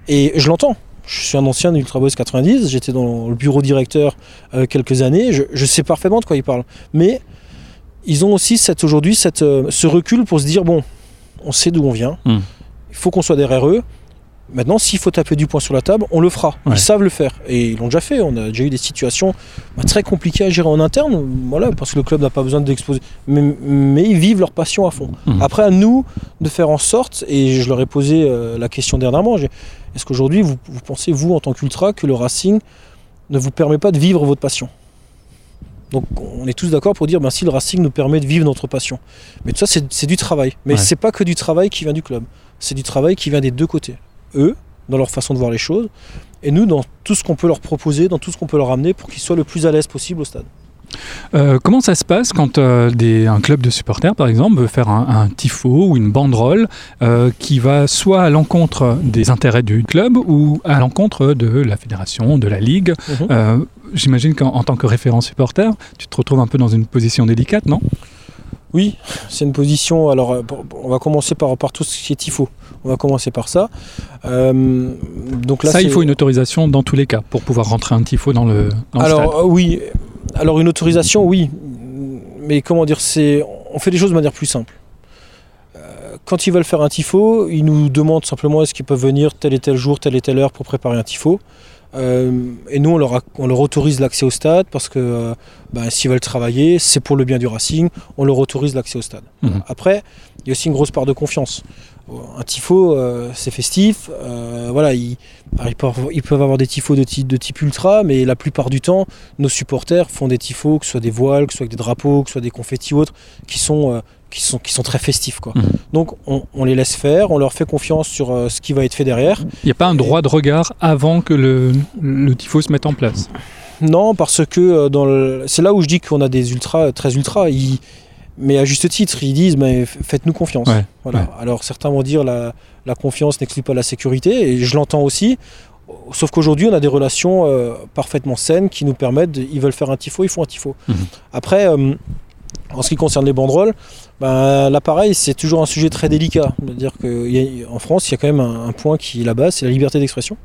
Et je l'entends. Je suis un ancien d'Ultra Boys 90, j'étais dans le bureau directeur euh, quelques années, je, je sais parfaitement de quoi ils parlent. Mais ils ont aussi aujourd'hui cette, euh, ce recul pour se dire bon, on sait d'où on vient, Hmm. il faut qu'on soit derrière eux. Maintenant, s'il faut taper du poing sur la table, on le fera. Ouais. Ils savent le faire. Et ils l'ont déjà fait. On a déjà eu des situations bah, très compliquées à gérer en interne, voilà, parce que le club n'a pas besoin d'exposer. Mais, mais ils vivent leur passion à fond. Mhm. Après, à nous de faire en sorte, et je leur ai posé euh, la question dernièrement, est-ce qu'aujourd'hui, vous, vous pensez, vous, en tant qu'ultra, que le Racing ne vous permet pas de vivre votre passion? Donc, on est tous d'accord pour dire, ben, si le Racing nous permet de vivre notre passion. Mais tout ça, c'est c'est du travail. Mais Ouais. c'est pas que du travail qui vient du club. C'est du travail qui vient des deux côtés. Eux, dans leur façon de voir les choses, et nous, dans tout ce qu'on peut leur proposer, dans tout ce qu'on peut leur amener pour qu'ils soient le plus à l'aise possible au stade. Euh, comment ça se passe quand euh, des- un club de supporters, par exemple, veut faire un, un tifo ou une banderole euh, qui va soit à l'encontre des intérêts du club ou à l'encontre de la fédération, de la ligue? Mhm. J'imagine qu'en en tant que référent supporter, tu te retrouves un peu dans une position délicate, non? Oui, c'est une position. Alors, on va commencer par, par tout ce qui est tifo. On va commencer par ça. Euh, donc là, Ça, il faut une autorisation dans tous les cas pour pouvoir rentrer un tifo dans le, dans le stade. Alors euh, oui, alors une autorisation, oui, mais comment dire, c'est, on fait les choses de manière plus simple. Euh, Quand ils veulent faire un tifo, ils nous demandent simplement est-ce qu'ils peuvent venir tel et tel jour, telle et telle heure pour préparer un tifo. Euh, et nous, on leur, a- on leur autorise l'accès au stade parce que euh, ben, s'ils veulent travailler, c'est pour le bien du Racing, on leur autorise l'accès au stade. Mhm. Après, il y a aussi une grosse part de confiance. Un tifo, euh, c'est festif. euh, voilà, ils, peuvent, ils peuvent avoir des tifos de type, de type ultra, mais la plupart du temps, nos supporters font des tifos, que ce soit des voiles, que ce soit avec des drapeaux, que ce soit des confettis ou autres, qui sont, euh, qui sont, qui sont très festifs. Quoi. Mhm. Donc on, on les laisse faire, on leur fait confiance sur ce qui va être fait derrière. Il n'y a pas un droit de regard avant que le, le tifo se mette en place? Non, parce que dans le- c'est là où je dis qu'on a des ultras très ultras. Ils- mais à juste titre, ils disent mais faites-nous confiance. Ouais, voilà. ouais. Alors certains vont dire la, la confiance n'exclut pas la sécurité, et je l'entends aussi. Sauf qu'aujourd'hui, on a des relations euh, parfaitement saines qui nous permettent, de- ils veulent faire un tifo, ils font un tifo. Mhm. Après, euh, en ce qui concerne les banderoles, ben, là pareil, c'est toujours un sujet très délicat. C'est-à-dire qu'en France, il y a quand même un, un point qui est la base, c'est la liberté d'expression.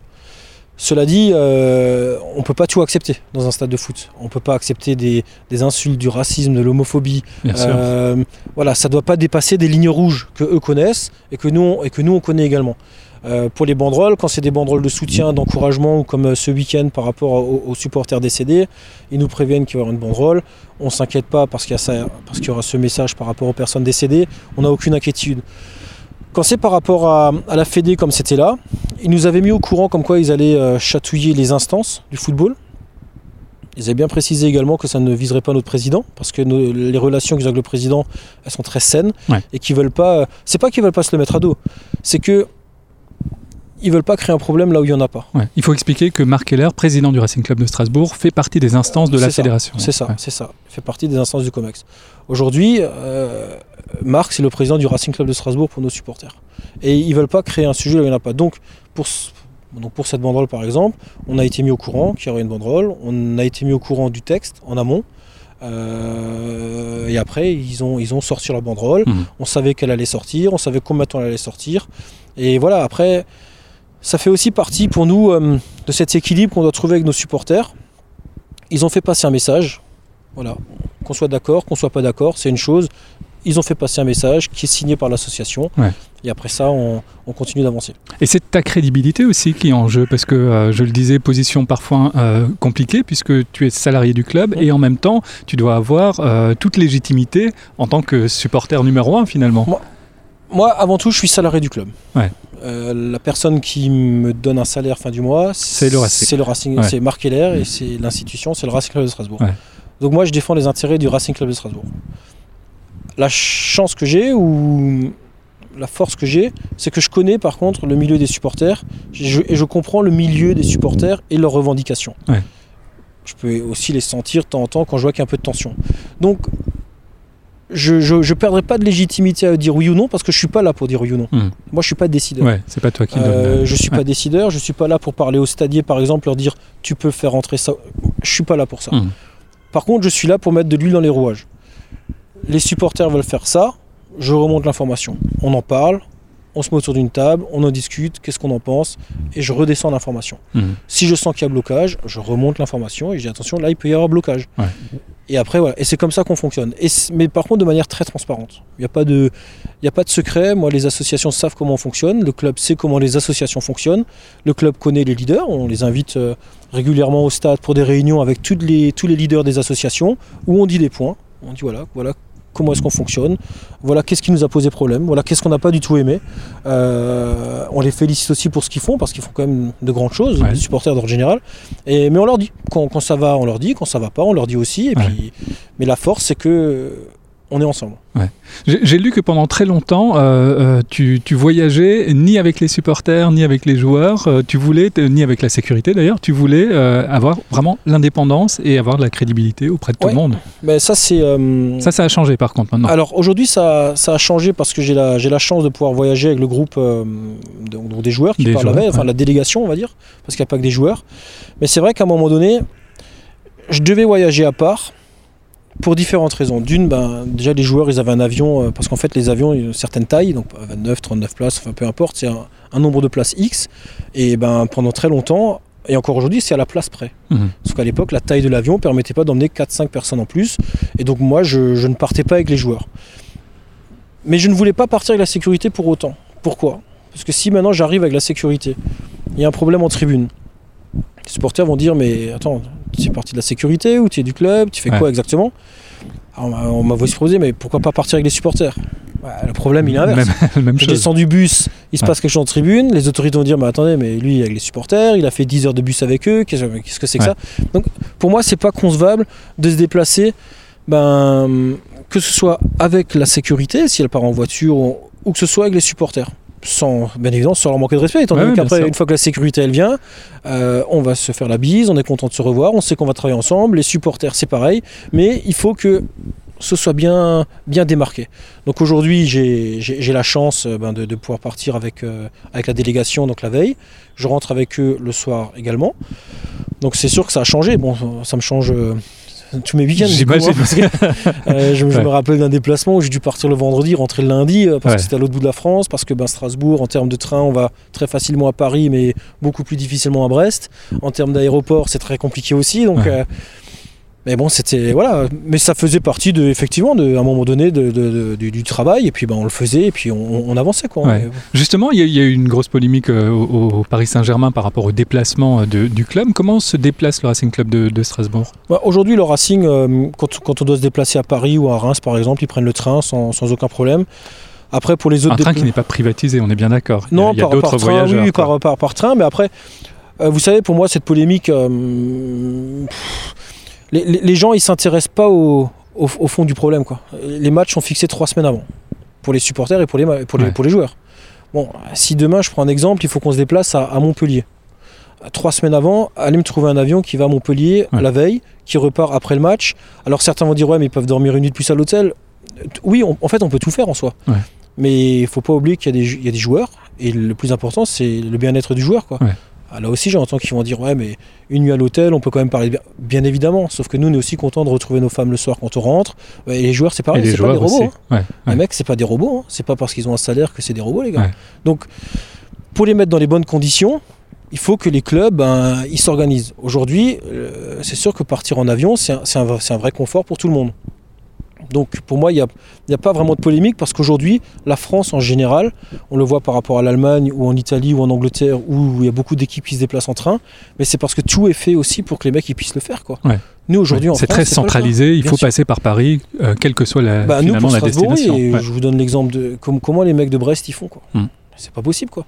Cela dit, euh, on ne peut pas tout accepter dans un stade de foot. On ne peut pas accepter des, des insultes, du racisme, de l'homophobie. Euh, voilà, ça ne doit pas dépasser des lignes rouges que eux connaissent et que nous, et que nous on connaît également. Euh, pour les banderoles, quand c'est des banderoles de soutien, d'encouragement, ou comme ce week-end par rapport aux, aux supporters décédés, ils nous préviennent qu'il y aura une banderole. On ne s'inquiète pas parce qu'il y, a ça- parce qu'il y aura ce message par rapport aux personnes décédées. On n'a aucune inquiétude. Quand c'est par rapport à, à la Fédé comme c'était là, ils nous avaient mis au courant comme quoi ils allaient euh, chatouiller les instances du football. Ils avaient bien précisé également que ça ne viserait pas notre président, parce que nos- les relations qu'ils ont avec le président, elles sont très saines, Ouais. et qu'ils veulent pas. C'est pas qu'ils veulent pas se le mettre à dos, c'est que ils veulent pas créer un problème là où il y en a pas. Ouais. Il faut expliquer que Marc Heller, président du Racing Club de Strasbourg, fait partie des instances de la ça, fédération. C'est ça, Ouais. c'est ça. Il fait partie des instances du COMEX. Aujourd'hui, euh, Marc, c'est le président du Racing Club de Strasbourg pour nos supporters. Et ils veulent pas créer un sujet où il n'y en a pas. Donc pour, donc, pour cette banderole, par exemple, on a été mis au courant qu'il y aurait une banderole. On a été mis au courant du texte en amont. Euh, et après, ils ont, ils ont sorti leur banderole. Mhm. On savait qu'elle allait sortir. On savait combien de temps elle allait sortir. Et voilà, après, ça fait aussi partie pour nous euh, de cet équilibre qu'on doit trouver avec nos supporters. Ils ont fait passer un message. Voilà. Qu'on soit d'accord, qu'on soit pas d'accord, c'est une chose. Ils ont fait passer un message qui est signé par l'association. Ouais. Et après ça, on, on continue d'avancer. Et c'est ta crédibilité aussi qui est en jeu, parce que euh, je le disais, position parfois euh, compliquée, puisque tu es salarié du club, et en même temps, tu dois avoir euh, toute légitimité en tant que supporter numéro un finalement. Moi, avant tout, je suis salarié du club. Ouais. La personne qui me donne un salaire fin du mois, C'est le Racing. C'est le Racing, Ouais. c'est Marc Heller et c'est l'institution, c'est le Racing Club de Strasbourg. Ouais. Donc moi, je défends les intérêts du Racing Club de Strasbourg. La chance que j'ai ou la force que j'ai, c'est que je connais par contre le milieu des supporters je- et je comprends le milieu des supporters et leurs revendications. Ouais. Je peux aussi les sentir de temps en temps quand je vois qu'il y a un peu de tension. Donc je ne perdrai pas de légitimité à dire oui ou non parce que je suis pas là pour dire oui ou non. Hmm. Moi, je suis pas décideur. Ouais, c'est pas toi qui Euh, donne. je suis Ouais. pas décideur, je suis pas là pour parler aux stadiers par exemple, leur dire tu peux faire rentrer ça. Je suis pas là pour ça. Hmm. Par contre, je suis là pour mettre de l'huile dans les rouages. Les supporters veulent faire ça, je remonte l'information. On en parle, on se met autour d'une table, on en discute, qu'est-ce qu'on en pense, et je redescends l'information. Hmm. Si je sens qu'il y a blocage, je remonte l'information et je dis attention, là il peut y avoir blocage. Ouais. Et après voilà, et c'est comme ça qu'on fonctionne. Et mais par contre de manière très transparente. Il n'y a pas de, il y a pas de secret. Moi, les associations savent comment on fonctionne. Le club sait comment les associations fonctionnent. Le club connaît les leaders. On les invite euh, régulièrement au stade pour des réunions avec toutes les, tous les leaders des associations où on dit des points. On dit voilà, voilà comment est-ce qu'on fonctionne. Voilà qu'est-ce qui nous a posé problème. Voilà qu'est-ce qu'on n'a pas du tout aimé. Euh, on les félicite aussi pour ce qu'ils font parce qu'ils font quand même de grandes choses. Ouais. Les supporters d'ordre général. Et, mais on leur dit quand, quand ça va, on leur dit. Quand ça va pas, on leur dit aussi. Et Ouais. puis, mais la force, c'est que on est ensemble. J'ai j'ai lu que pendant très longtemps, euh, euh, tu, tu voyageais ni avec les supporters, ni avec les joueurs, euh, tu voulais, ni avec la sécurité d'ailleurs, tu voulais euh, avoir vraiment l'indépendance et avoir de la crédibilité auprès de tout Ouais. le monde. Mais ça, c'est. Ça, ça a changé par contre maintenant. Alors aujourd'hui, ça, ça a changé parce que j'ai la, j'ai la chance de pouvoir voyager avec le groupe des joueurs qui Des parlent joueurs, avec, enfin ouais. la délégation, on va dire, parce qu'il n'y a pas que des joueurs. Mais c'est vrai qu'à un moment donné, je devais voyager à part pour différentes raisons. D'une, ben, déjà les joueurs, ils avaient un avion, euh, parce qu'en fait les avions, ils ont une certaine taille, donc 29, 39 places, enfin peu importe, c'est un, un nombre de places X. Et ben pendant très longtemps, et encore aujourd'hui, c'est à la place près. Mhm. Parce qu'à l'époque, la taille de l'avion ne permettait pas d'emmener 4-5 personnes en plus. Et donc moi, je, je ne partais pas avec les joueurs. Mais je ne voulais pas partir avec la sécurité pour autant. Pourquoi? Parce que si maintenant j'arrive avec la sécurité, il y a un problème en tribune. Les supporters vont dire mais attends, tu es parti de la sécurité ou tu es du club, tu fais Ouais. quoi exactement Alors, on m'a- on m'a voulu proposé mais pourquoi pas partir avec les supporters Le problème il est inverse. Même, même Je chose. descends du bus, il se Ouais. passe quelque chose en tribune, les autorités vont dire mais attendez mais lui avec les supporters, il a fait 10 heures de bus avec eux, qu'est-ce qu'est-ce que c'est que Ouais. ça Donc pour moi c'est pas concevable de se déplacer ben, que ce soit avec la sécurité si elle part en voiture ou, ou que ce soit avec les supporters. Sans, bien évidemment, sans leur manquer de respect, étant donné ouais, qu'après, une fois que la sécurité elle vient, euh, on va se faire la bise, on est content de se revoir, on sait qu'on va travailler ensemble, les supporters c'est pareil, mais il faut que ce soit bien, bien démarqué. Donc aujourd'hui, j'ai la chance euh, ben, de, de pouvoir partir avec, euh, avec la délégation donc la veille. Je rentre avec eux le soir également. Donc c'est sûr que ça a changé. Bon, ça me change, euh, tous mes week-ends. coup, hein, parce que, euh, je, je Ouais. me rappelle d'un déplacement où j'ai dû partir le vendredi, rentrer le lundi, euh, parce Ouais. que c'était à l'autre bout de la France, parce que ben, Strasbourg, en termes de train, on va très facilement à Paris, mais beaucoup plus difficilement à Brest. En termes d'aéroport, c'est très compliqué aussi. Donc, Ouais. Mais bon, c'était voilà, mais ça faisait partie de effectivement de, à un moment donné de, du, du travail, et puis ben, on le faisait, et puis on, on avançait quoi. Ouais. Et- Justement, il y, a- il y a eu une grosse polémique euh, au, au Paris Saint-Germain par rapport au déplacement euh, de- du club. Comment se déplace le Racing Club de, Strasbourg? Bah, Aujourd'hui, le Racing, euh, quand, quand on doit se déplacer à Paris ou à Reims, par exemple, ils prennent le train sans, sans aucun problème. Après, pour les autres Un train qui n'est pas privatisé, on est bien d'accord. Non, il y a, par, d'autres par train, voyageurs. oui, par, par, par train, mais après, euh, vous savez, pour moi, cette polémique, pff, les, les- les gens, ils s'intéressent pas au, au, au fond du problème. Quoi. Les matchs sont fixés trois semaines avant, pour les supporters et pour les, ma- pour les, Ouais. pour les joueurs. Bon, si demain, je prends un exemple, il faut qu'on se déplace à, à Montpellier. Trois semaines avant, allez me trouver un avion qui va à Montpellier Ouais. la veille, qui repart après le match. Alors certains vont dire, ouais, mais ils peuvent dormir une nuit de plus à l'hôtel. Oui, on- en fait, on peut tout faire en soi. Ouais. Mais il faut pas oublier qu'il y, a des jou- il y a des joueurs, et le plus important, c'est le bien-être du joueur. Quoi. Ah, là aussi, j'entends qu'ils vont dire, ouais, mais une nuit à l'hôtel, on peut quand même parler bien, bien évidemment. Sauf que nous, on est aussi contents de retrouver nos femmes le soir quand on rentre. Et les joueurs, c'est pareil, les c'est pas des robots. hein. Ouais, Les mecs, c'est pas des robots. hein. C'est pas parce qu'ils ont un salaire que c'est des robots, les gars. Ouais. Donc, pour les mettre dans les bonnes conditions, il faut que les clubs, ben, ils s'organisent. Aujourd'hui, euh, c'est sûr que partir en avion, c'est un, c'est un- c'est un vrai confort pour tout le monde. Donc, pour moi, il n'y a, pas vraiment de polémique parce qu'aujourd'hui, la France en général, on le voit par rapport à l'Allemagne ou en Italie ou en Angleterre où il y a beaucoup d'équipes qui se déplacent en train, mais c'est parce que tout est fait aussi pour que les mecs ils puissent le faire. Quoi. Ouais. Nous, aujourd'hui, c'est très centralisé, il faut sûr. passer par Paris, euh, quelle que soit la, Bah, nous, finalement pour la destination. et Ouais. je vous donne l'exemple de com- comment les mecs de Brest ils font. quoi. Hmm. C'est pas possible. quoi.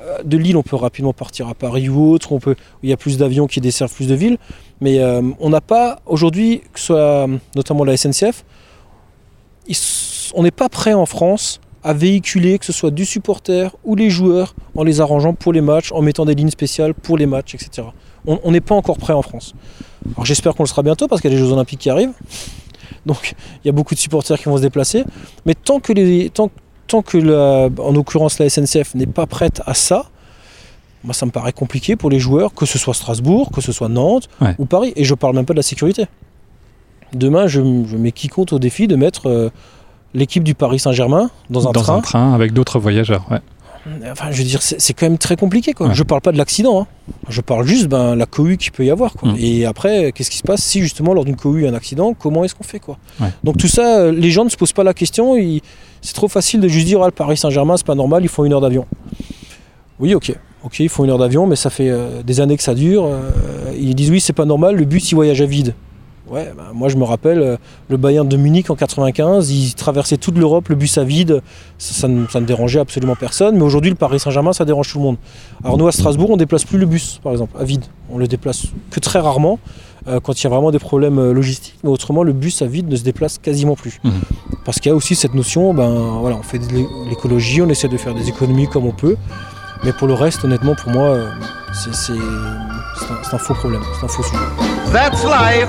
Euh, De Lille, on peut rapidement partir à Paris ou autre. On peut, il y a plus d'avions qui desservent plus de villes. Mais euh, on n'a pas, aujourd'hui, que ce soit notamment la SNCF, ils on n'est pas prêt en France à véhiculer que ce soit du supporter ou les joueurs en les arrangeant pour les matchs, en mettant des lignes spéciales pour les matchs, etc. On on n'est pas encore prêt en France. Alors j'espère qu'on le sera bientôt parce qu'il y a les Jeux Olympiques qui arrivent. Donc il y a beaucoup de supporters qui vont se déplacer. Mais tant que, les, tant, tant que la- en l'occurrence la SNCF n'est pas prête à ça, moi ça me paraît compliqué pour les joueurs, que ce soit Strasbourg, que ce soit Nantes Ouais. ou Paris. Et je parle même pas de la sécurité. Demain, je, je mets quiconque au défi de mettre euh, l'équipe du Paris Saint-Germain dans un Dans train. un train avec d'autres voyageurs. ouais. Enfin, je veux dire, c'est quand même très compliqué. Quoi. Ouais. Je parle pas de l'accident. hein. Je parle juste ben, la cohue qu'il peut y avoir. Quoi. Mm. Et après, qu'est-ce qui se passe si justement lors d'une cohue il y a un accident Comment est-ce qu'on fait quoi? Ouais. Donc tout ça, euh, les gens ne se posent pas la question. C'est trop facile de juste dire ah, le Paris Saint-Germain, c'est pas normal, ils font une heure d'avion. Oui, ok. Ok, ils font une heure d'avion, mais ça fait euh, des années que ça dure. euh, ils disent oui, c'est pas normal, le bus il voyage à vide. Ouais, bah, moi je me rappelle euh, le Bayern de Munich en 95, ils traversaient toute l'Europe, le bus à vide, ça, ça ne, ça ne dérangeait absolument personne. Mais aujourd'hui, le Paris Saint-Germain, ça dérange tout le monde. Alors nous à Strasbourg, on déplace plus le bus, par exemple, à vide. On le déplace que très rarement euh, quand il y a vraiment des problèmes euh, logistiques. Mais autrement, le bus à vide ne se déplace quasiment plus. Mhm. Parce qu'il y a aussi cette notion, ben voilà, on fait de l'é- l'écologie, on essaie de faire des économies comme on peut. Mais pour le reste, honnêtement, pour moi, un, c'est un faux problème, c'est un faux sujet. That's life.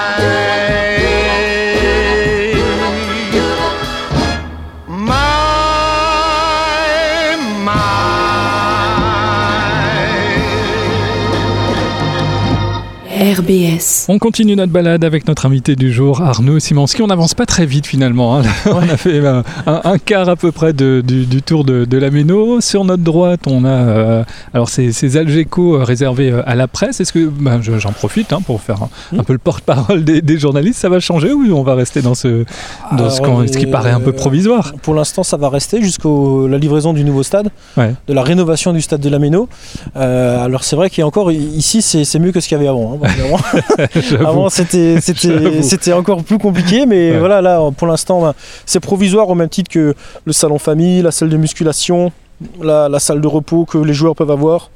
RBS. On continue notre balade avec notre invité du jour, Arnaud Simanski. On n'avance pas très vite finalement. hein. on a fait un, un quart à peu près de- du, du tour de, de la Méno. Sur notre droite, on a euh, alors ces, ces Algeco euh, réservés euh, à la presse. Est-ce que ben, je- j'en profite hein, pour faire un, Hmm. un peu le porte-parole des, des journalistes Ça va changer ou on va rester dans ce, dans ce, Alors, qu'on- ce qui paraît un peu provisoire? Pour l'instant, ça va rester jusqu'à la livraison du nouveau stade, Ouais. de la rénovation du stade de la Méno. Euh, alors c'est vrai qu'il y a encore ici, c'est c'est mieux que ce qu'il y avait avant. hein. Avant, c'était c'était J'avoue. c'était encore plus compliqué, mais Ouais. voilà là pour l'instant, ben, c'est provisoire au même titre que le salon famille, la salle de musculation, la, la salle de repos que les joueurs peuvent avoir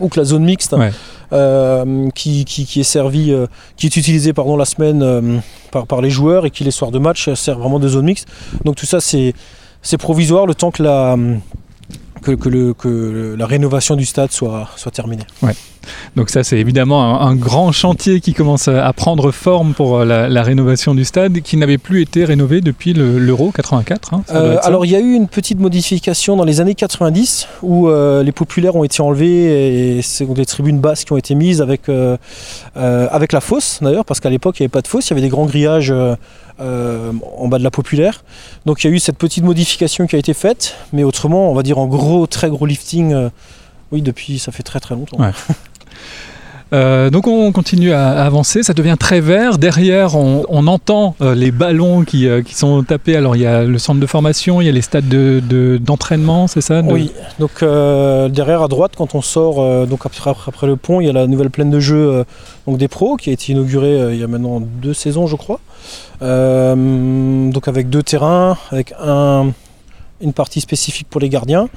ou que la zone mixte Ouais. euh, qui, qui- qui est servie, euh, qui est utilisée pardon, la semaine euh, par, par les joueurs et qui les soirs de match sert vraiment de zone mixte. Donc tout ça c'est c'est provisoire le temps que la que, que le- que le- la rénovation du stade soit, soit terminée. Donc ça, c'est évidemment un, un grand chantier qui commence à, prendre forme pour euh, la, la rénovation du stade, qui n'avait plus été rénové depuis le- l'Euro 84. hein, Euh, alors il y a eu une petite modification dans les années 90 où euh, les populaires ont été enlevés et c'est des tribunes basses qui ont été mises avec, euh, avec la fosse d'ailleurs parce qu'à l'époque il n'y avait pas de fosse, il y avait des grands grillages euh, en bas de la populaire. Donc il y a eu cette petite modification qui a été faite, mais autrement on va dire en gros très gros lifting. euh, oui, depuis ça fait très très longtemps. Ouais. Euh, donc on continue à avancer, ça devient très vert. Derrière, on, entend euh, les ballons qui, euh, qui sont tapés. Alors il y a le centre de formation, il y a les stades de- de- d'entraînement, c'est ça Oui, donc derrière à droite, quand on sort donc après, après- le pont, il y a la nouvelle plaine de jeu donc des pros qui a été inaugurée il y a maintenant deux saisons, je crois. Donc avec deux terrains, avec un, une partie spécifique pour les gardiens.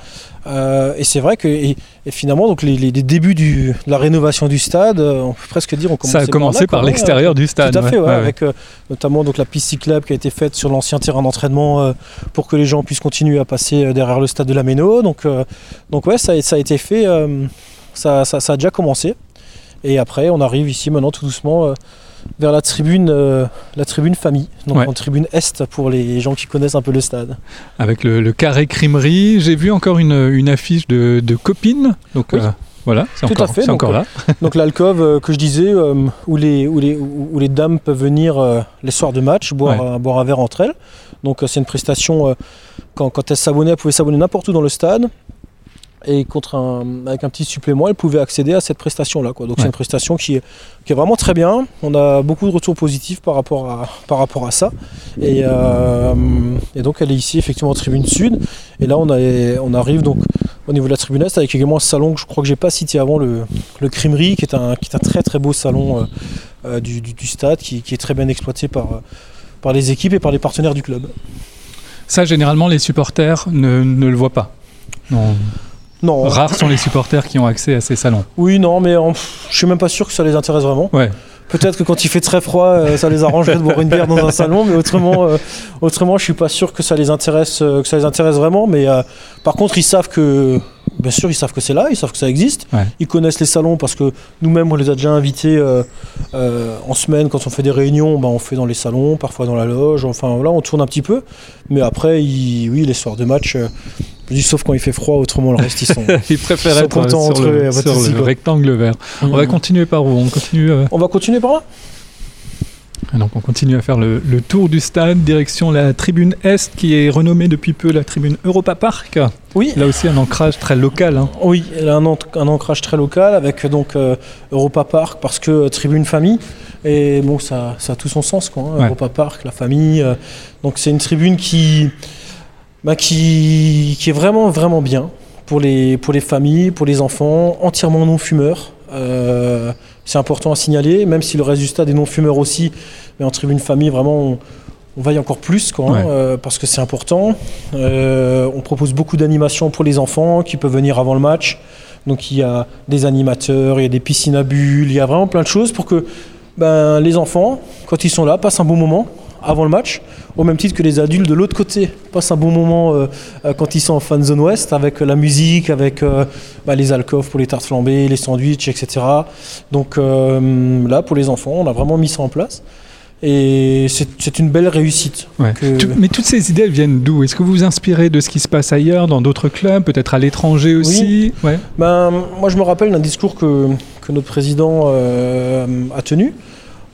Euh, et c'est vrai que et, et finalement, donc les, les- les débuts du- de la rénovation du stade, euh, on peut presque dire, on Ça a commencé par l'extérieur du stade. Tout à fait, ouais, ouais, ouais, ouais. avec euh, notamment donc la piste cyclable qui a été faite sur l'ancien terrain d'entraînement euh, pour que les gens puissent continuer à passer derrière le stade de la Méno. Donc, donc ouais, ça, a- ça a été fait, ça, ça- ça a déjà commencé. Et après, on arrive ici maintenant tout doucement vers la tribune, euh, la tribune famille, donc Ouais. en tribune est pour les gens qui connaissent un peu le stade. Avec le, le carré crimerie. J'ai vu encore une, une affiche de, de copines. Donc Oui. euh, voilà, c'est encore, fait, c'est donc, encore là. Donc l'alcôve euh, que je disais, euh, où, les, où, les, où les dames peuvent venir euh, les soirs de match, boire, Ouais. boire un verre entre elles. Donc euh, c'est une prestation, euh, quand, quand elles s'abonnaient, elles pouvaient s'abonner n'importe où dans le stade. Et contre un, avec un petit supplément, elles pouvaient accéder à cette prestation-là. quoi. Donc Ouais. c'est une prestation qui est, qui est vraiment très bien. On a beaucoup de retours positifs par rapport à, par rapport à ça. Et, euh, et donc elle est ici effectivement en tribune sud. Et là on, a, on arrive donc au niveau de la tribune est avec également un salon que je crois que j'ai pas cité avant, le, le Crimerie, qui est un, qui est un très très beau salon euh, euh, du, du- du stade, qui, qui est très bien exploité par, par les équipes et par les partenaires du club. Ça, généralement, les supporters ne, ne le voient pas. Non. Non, Rares sont les supporters qui ont accès à ces salons. oui, non, mais pff, je suis même pas sûr que ça les intéresse vraiment. Ouais. Peut-être que quand il fait très froid, euh, ça les arrangerait de boire une bière dans un salon, mais autrement, euh, autrement, je suis pas sûr que ça les intéresse, euh, que ça les intéresse vraiment. Mais euh, par contre, ils savent que, bien sûr, ils savent que c'est là, ils savent que ça existe. Ouais. Ils connaissent les salons parce que nous-mêmes, on les a déjà invités en semaine quand on fait des réunions. ben, on fait dans les salons, parfois dans la loge. Enfin, voilà, on tourne un petit peu. Mais après, ils- oui, les soirs de match, Je dis sauf quand il fait froid, autrement le reste ils sont. Ils préfèrent Ils sont être euh, contents sur, entre eux, le, de sur le rectangle vert. On va Mhm. continuer par où? On continue. euh, On va continuer par là? Donc on continue à faire le, le tour du stade, direction la tribune Est qui est renommée depuis peu la tribune Europa Park. Oui. Là aussi un ancrage très local. hein. Oui, un, an- un ancrage très local avec donc euh, Europa Park parce que euh, tribune famille et bon ça, ça a tout son sens quoi. hein, Ouais. Europa Park, la famille. donc c'est une tribune qui, bah, qui qui est vraiment vraiment bien pour les pour les familles, pour les enfants, entièrement non fumeurs. Euh, c'est important à signaler, même si le reste du stade est non fumeur aussi, mais en tribune famille vraiment on, on veille encore plus quoi, hein, euh, parce que c'est important. Euh, on propose beaucoup d'animations pour les enfants qui peuvent venir avant le match. Donc il y a des animateurs, il y a des piscines à bulles, il y a vraiment plein de choses pour que ben, les enfants, quand ils sont là, passent un bon moment avant le match, au même titre que les adultes de l'autre côté passent un bon moment euh, euh, quand ils sont en fan zone ouest avec euh, la musique, avec euh, bah, les alcôves pour les tartes flambées, les sandwichs, etc. Donc euh, là, pour les enfants, on a vraiment mis ça en place. Et c'est une belle réussite. Ouais. que- Tout- mais toutes ces idées elles viennent d'où? Est-ce que vous vous inspirez de ce qui se passe ailleurs, dans d'autres clubs, peut-être à l'étranger aussi? Ouais. Ben, moi, je me rappelle d'un discours que, que notre président a tenu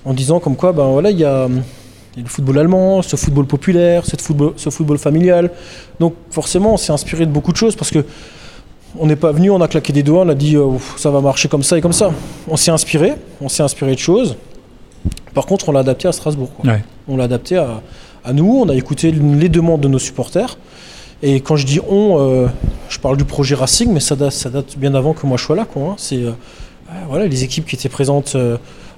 en disant comme quoi, ben voilà, il y a, il y a le football allemand, ce football populaire, ce football, ce football familial. Donc, forcément, on s'est inspiré de beaucoup de choses parce que on n'est pas venu, on a claqué des doigts, on a dit euh, ça va marcher comme ça et comme ça. On s'est inspiré, on s'est inspiré de choses. Par contre, on l'a adapté à Strasbourg. quoi. Ouais. On l'a adapté à, à nous, on a écouté les demandes de nos supporters. Et quand je dis on, euh, je parle du projet Racing, mais ça date, ça date bien avant que moi je sois là. Quoi, hein. C'est euh, voilà, les équipes qui étaient présentes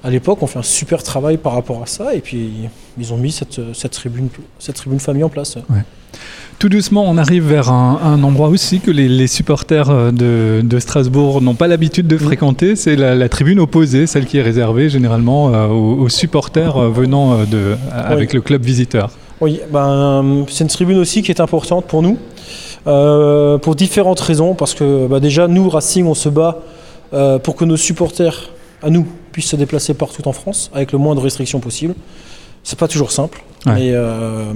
à l'époque ont fait un super travail par rapport à ça, et puis ils ont mis cette, cette tribune, cette tribune famille en place. Tout doucement, on arrive vers un, un endroit aussi que les, les supporters euh, de, de Strasbourg n'ont pas l'habitude de fréquenter. C'est la, la tribune opposée, celle qui est réservée généralement euh, aux, aux supporters euh, venant euh, de, avec le club visiteur. Oui, ben, c'est une tribune aussi qui est importante pour nous, pour différentes raisons. Parce que bah, déjà, nous, Racing, on se bat pour que nos supporters, à nous, puissent se déplacer partout en France avec le moins de restrictions possible. C'est pas toujours simple, Ouais. mais euh,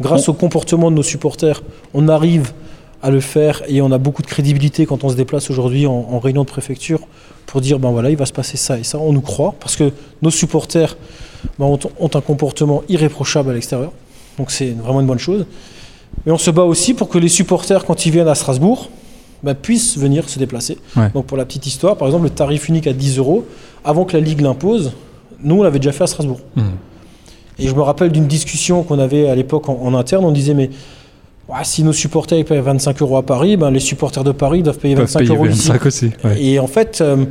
grâce au comportement de nos supporters, on arrive à le faire et on a beaucoup de crédibilité quand on se déplace aujourd'hui en, en réunion de préfecture pour dire ben voilà il va se passer ça et ça on nous croit parce que nos supporters ben, ont, ont un comportement irréprochable à l'extérieur donc c'est vraiment une bonne chose mais on se bat aussi pour que les supporters quand ils viennent à Strasbourg ben, puissent venir se déplacer Ouais. donc pour la petite histoire par exemple le tarif unique à 10 euros avant que la Ligue l'impose nous on l'avait déjà fait à Strasbourg Hmm. et je me rappelle d'une discussion qu'on avait à l'époque en, en interne. On disait, mais ouais, si nos supporters payent 25 euros à Paris, ben, les supporters de Paris doivent payer Ils peuvent 25 payer euros ici. 25 aussi. ouais. Et en fait, euh,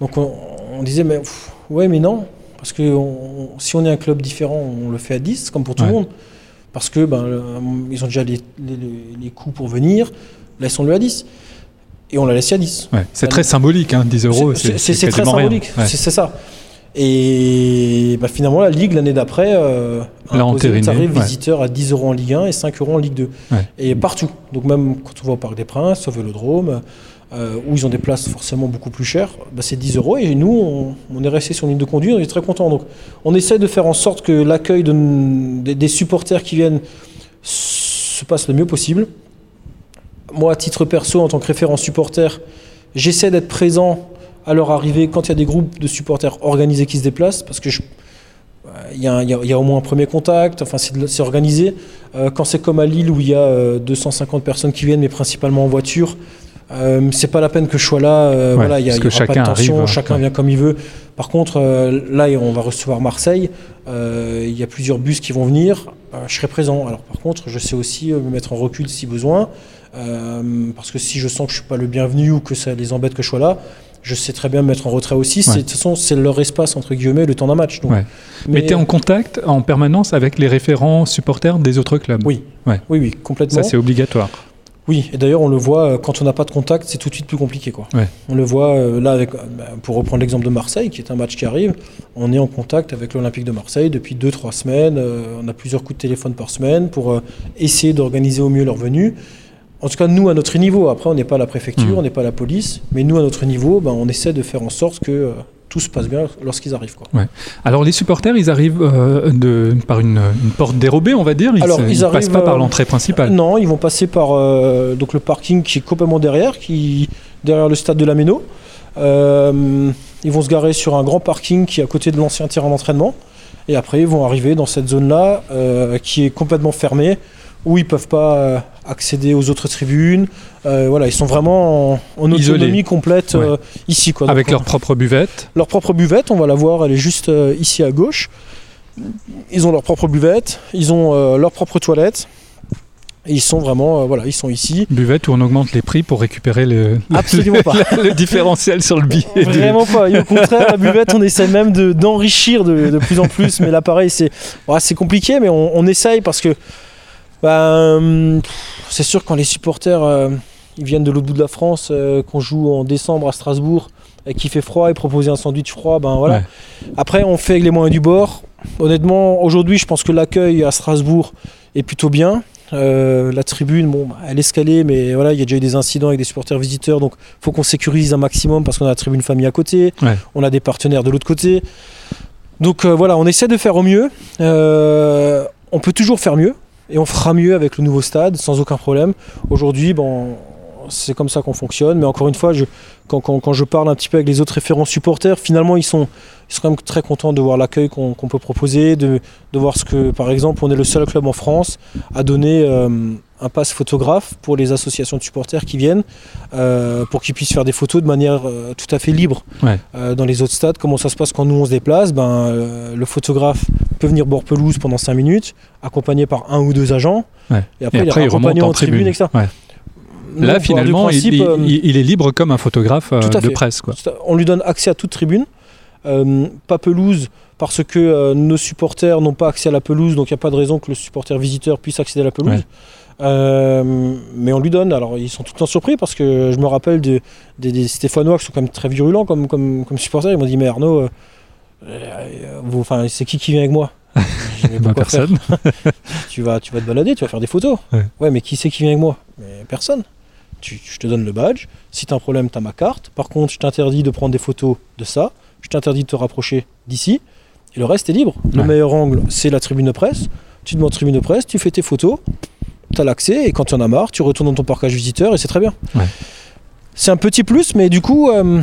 donc on, on disait, mais pff, ouais, mais non. Parce que on- si on est un club différent, on le fait à 10, comme pour tout le monde. Parce que ben, le- ils ont déjà les, les, les- les coûts pour venir. Laissons-le à 10. Et on l'a laissé à 10. Ouais. C'est très symbolique, hein, 10 euros. C'est- très symbolique, Ouais. c'est ça. Et bah, finalement, la Ligue, l'année d'après, euh, a imposé le tarif ouais. visiteur à 10 euros en Ligue 1 et 5 euros en Ligue 2. Ouais. Et partout. Donc même quand on va au Parc des Princes, au Vélodrome, euh, où ils ont des places forcément beaucoup plus chères, bah, c'est 10 euros. Et nous, on, on est resté sur une ligne de conduite, on est très contents. Donc on essaie de faire en sorte que l'accueil de- des, des supporters qui viennent se passe le mieux possible. Moi, à titre perso, en tant que référent supporter, j'essaie d'être présent à leur arrivée quand il y a des groupes de supporters organisés qui se déplacent, parce que je- euh, il y, a il y au moins un premier contact, enfin c'est organisé. Euh, quand c'est comme à Lille où il y a euh, 250 personnes qui viennent, mais principalement en voiture, euh, c'est pas la peine que je sois là. euh, Ouais, voilà, il y a, il y pas de tension, arrive, chacun ouais. vient comme il veut. Par contre, euh, là on va recevoir Marseille. euh, il y a plusieurs bus qui vont venir. euh, je serai présent. Alors par contre, je sais aussi euh, me mettre en recul si besoin, euh, parce que si je sens que je suis pas le bienvenu ou que ça les embête que je sois là. Je sais très bien me mettre en retrait aussi. Ouais. De toute façon, c'est leur espace, entre guillemets, le temps d'un match. Donc, Ouais. Mais, tu es en contact en permanence avec les référents supporters des autres clubs? Oui. Ouais. oui, oui, complètement. Ça, c'est obligatoire. Oui, et d'ailleurs on le voit euh, quand on n'a pas de contact, c'est tout de suite plus compliqué quoi. On le voit euh, là avec, bah, pour reprendre l'exemple de Marseille, qui est un match qui arrive, on est en contact avec l'Olympique de Marseille depuis 2-3 semaines. on a plusieurs coups de téléphone par semaine pour essayer d'organiser au mieux leur venue. En tout cas, nous à notre niveau. Après, on n'est pas la préfecture, Mhm. on n'est pas la police, mais nous à notre niveau, ben, on essaie de faire en sorte que euh, tout se passe bien lorsqu'ils arrivent. Quoi. Alors les supporters, ils arrivent euh, de, par une, une porte dérobée, on va dire. Ils, ils passent arrivent, pas par euh, l'entrée principale. Non, ils vont passer par donc le parking qui est complètement derrière, qui derrière le stade de la Méno. Ils vont se garer sur un grand parking qui est à côté de l'ancien terrain d'entraînement. Et après, ils vont arriver dans cette zone-là euh, qui est complètement fermée, où ils peuvent pas euh, accéder aux autres tribunes. Euh, voilà, ils sont vraiment en, en Isolés. autonomie complète euh, ici. Quoi. Avec Donc, leur propre buvette. leur propre buvette, on va la voir, elle est juste euh, ici à gauche. Ils ont leur propre buvette, ils ont leur propre toilette. Et ils sont vraiment, euh, voilà, ils sont ici. Buvette où on augmente les prix pour récupérer le, Absolument pas. le différentiel sur le billet. du- Vraiment pas. Et au contraire, la buvette, on essaie même de- d'enrichir de, de plus en plus. Mais là, pareil, c'est compliqué, mais on, on essaye parce que bah, hum, c'est sûr quand les supporters euh, ils viennent de l'autre bout de la France, euh, qu'on joue en décembre à Strasbourg et qu'il fait froid et proposer un sandwich froid, ben voilà. Ouais. Après, on fait avec les moyens du bord. Honnêtement, aujourd'hui, je pense que l'accueil à Strasbourg est plutôt bien. Euh, la tribune, bon, bah, elle est escalée, mais voilà, il y a déjà eu des incidents avec des supporters visiteurs, donc faut qu'on sécurise un maximum parce qu'on a la tribune famille à côté, Ouais. on a des partenaires de l'autre côté. Donc euh, voilà, on essaie de faire au mieux. Euh, on peut toujours faire mieux et on fera mieux avec le nouveau stade sans aucun problème. Aujourd'hui, bon, c'est comme ça qu'on fonctionne, mais encore une fois, je, quand, quand- quand je parle un petit peu avec les autres référents supporters, finalement, ils sont, ils sont quand même très contents de voir l'accueil qu'on peut proposer, de, de voir ce que, par exemple, on est le seul club en France à donner euh, un pass photographe pour les associations de supporters qui viennent, euh, pour qu'ils puissent faire des photos de manière euh, tout à fait libre. Ouais. Dans les autres stades, comment ça se passe quand nous on se déplace? Ben, Le photographe peut venir bord pelouse pendant 5 minutes, accompagné par un ou deux agents, Ouais. et après, Et après, il est en en tribune, tribune. Ouais. Là, finalement, il, principe, il- euh, il- il est libre comme un photographe euh, de fait. presse. Quoi. on lui donne accès à toute tribune. Euh, pas pelouse parce que euh, nos supporters n'ont pas accès à la pelouse, donc il n'y a pas de raison que le supporter visiteur puisse accéder à la pelouse. Ouais. Euh, mais on lui donne. Alors ils sont tout le temps surpris parce que je me rappelle de- des, des Stéphanois qui sont quand même très virulents comme, comme, comme supporters. Ils m'ont dit Mais Arnaud, enfin, c'est qui qui vient avec moi? Bah, personne. tu vas, tu vas te balader, tu vas faire des photos. Ouais. mais qui c'est qui vient avec moi? Mais personne. Tu, je te donne le badge. Si tu as un problème, tu as ma carte. Par contre, je t'interdis de prendre des photos de ça. Je t'interdis de te rapprocher d'ici. Et le reste est libre. Le Ouais. meilleur angle, c'est la tribune de presse. Tu demandes tribune de presse, tu fais tes photos. Tu as l'accès. Et quand tu en as marre, tu retournes dans ton parcage visiteur et c'est très bien. Ouais. C'est un petit plus, mais du coup, euh,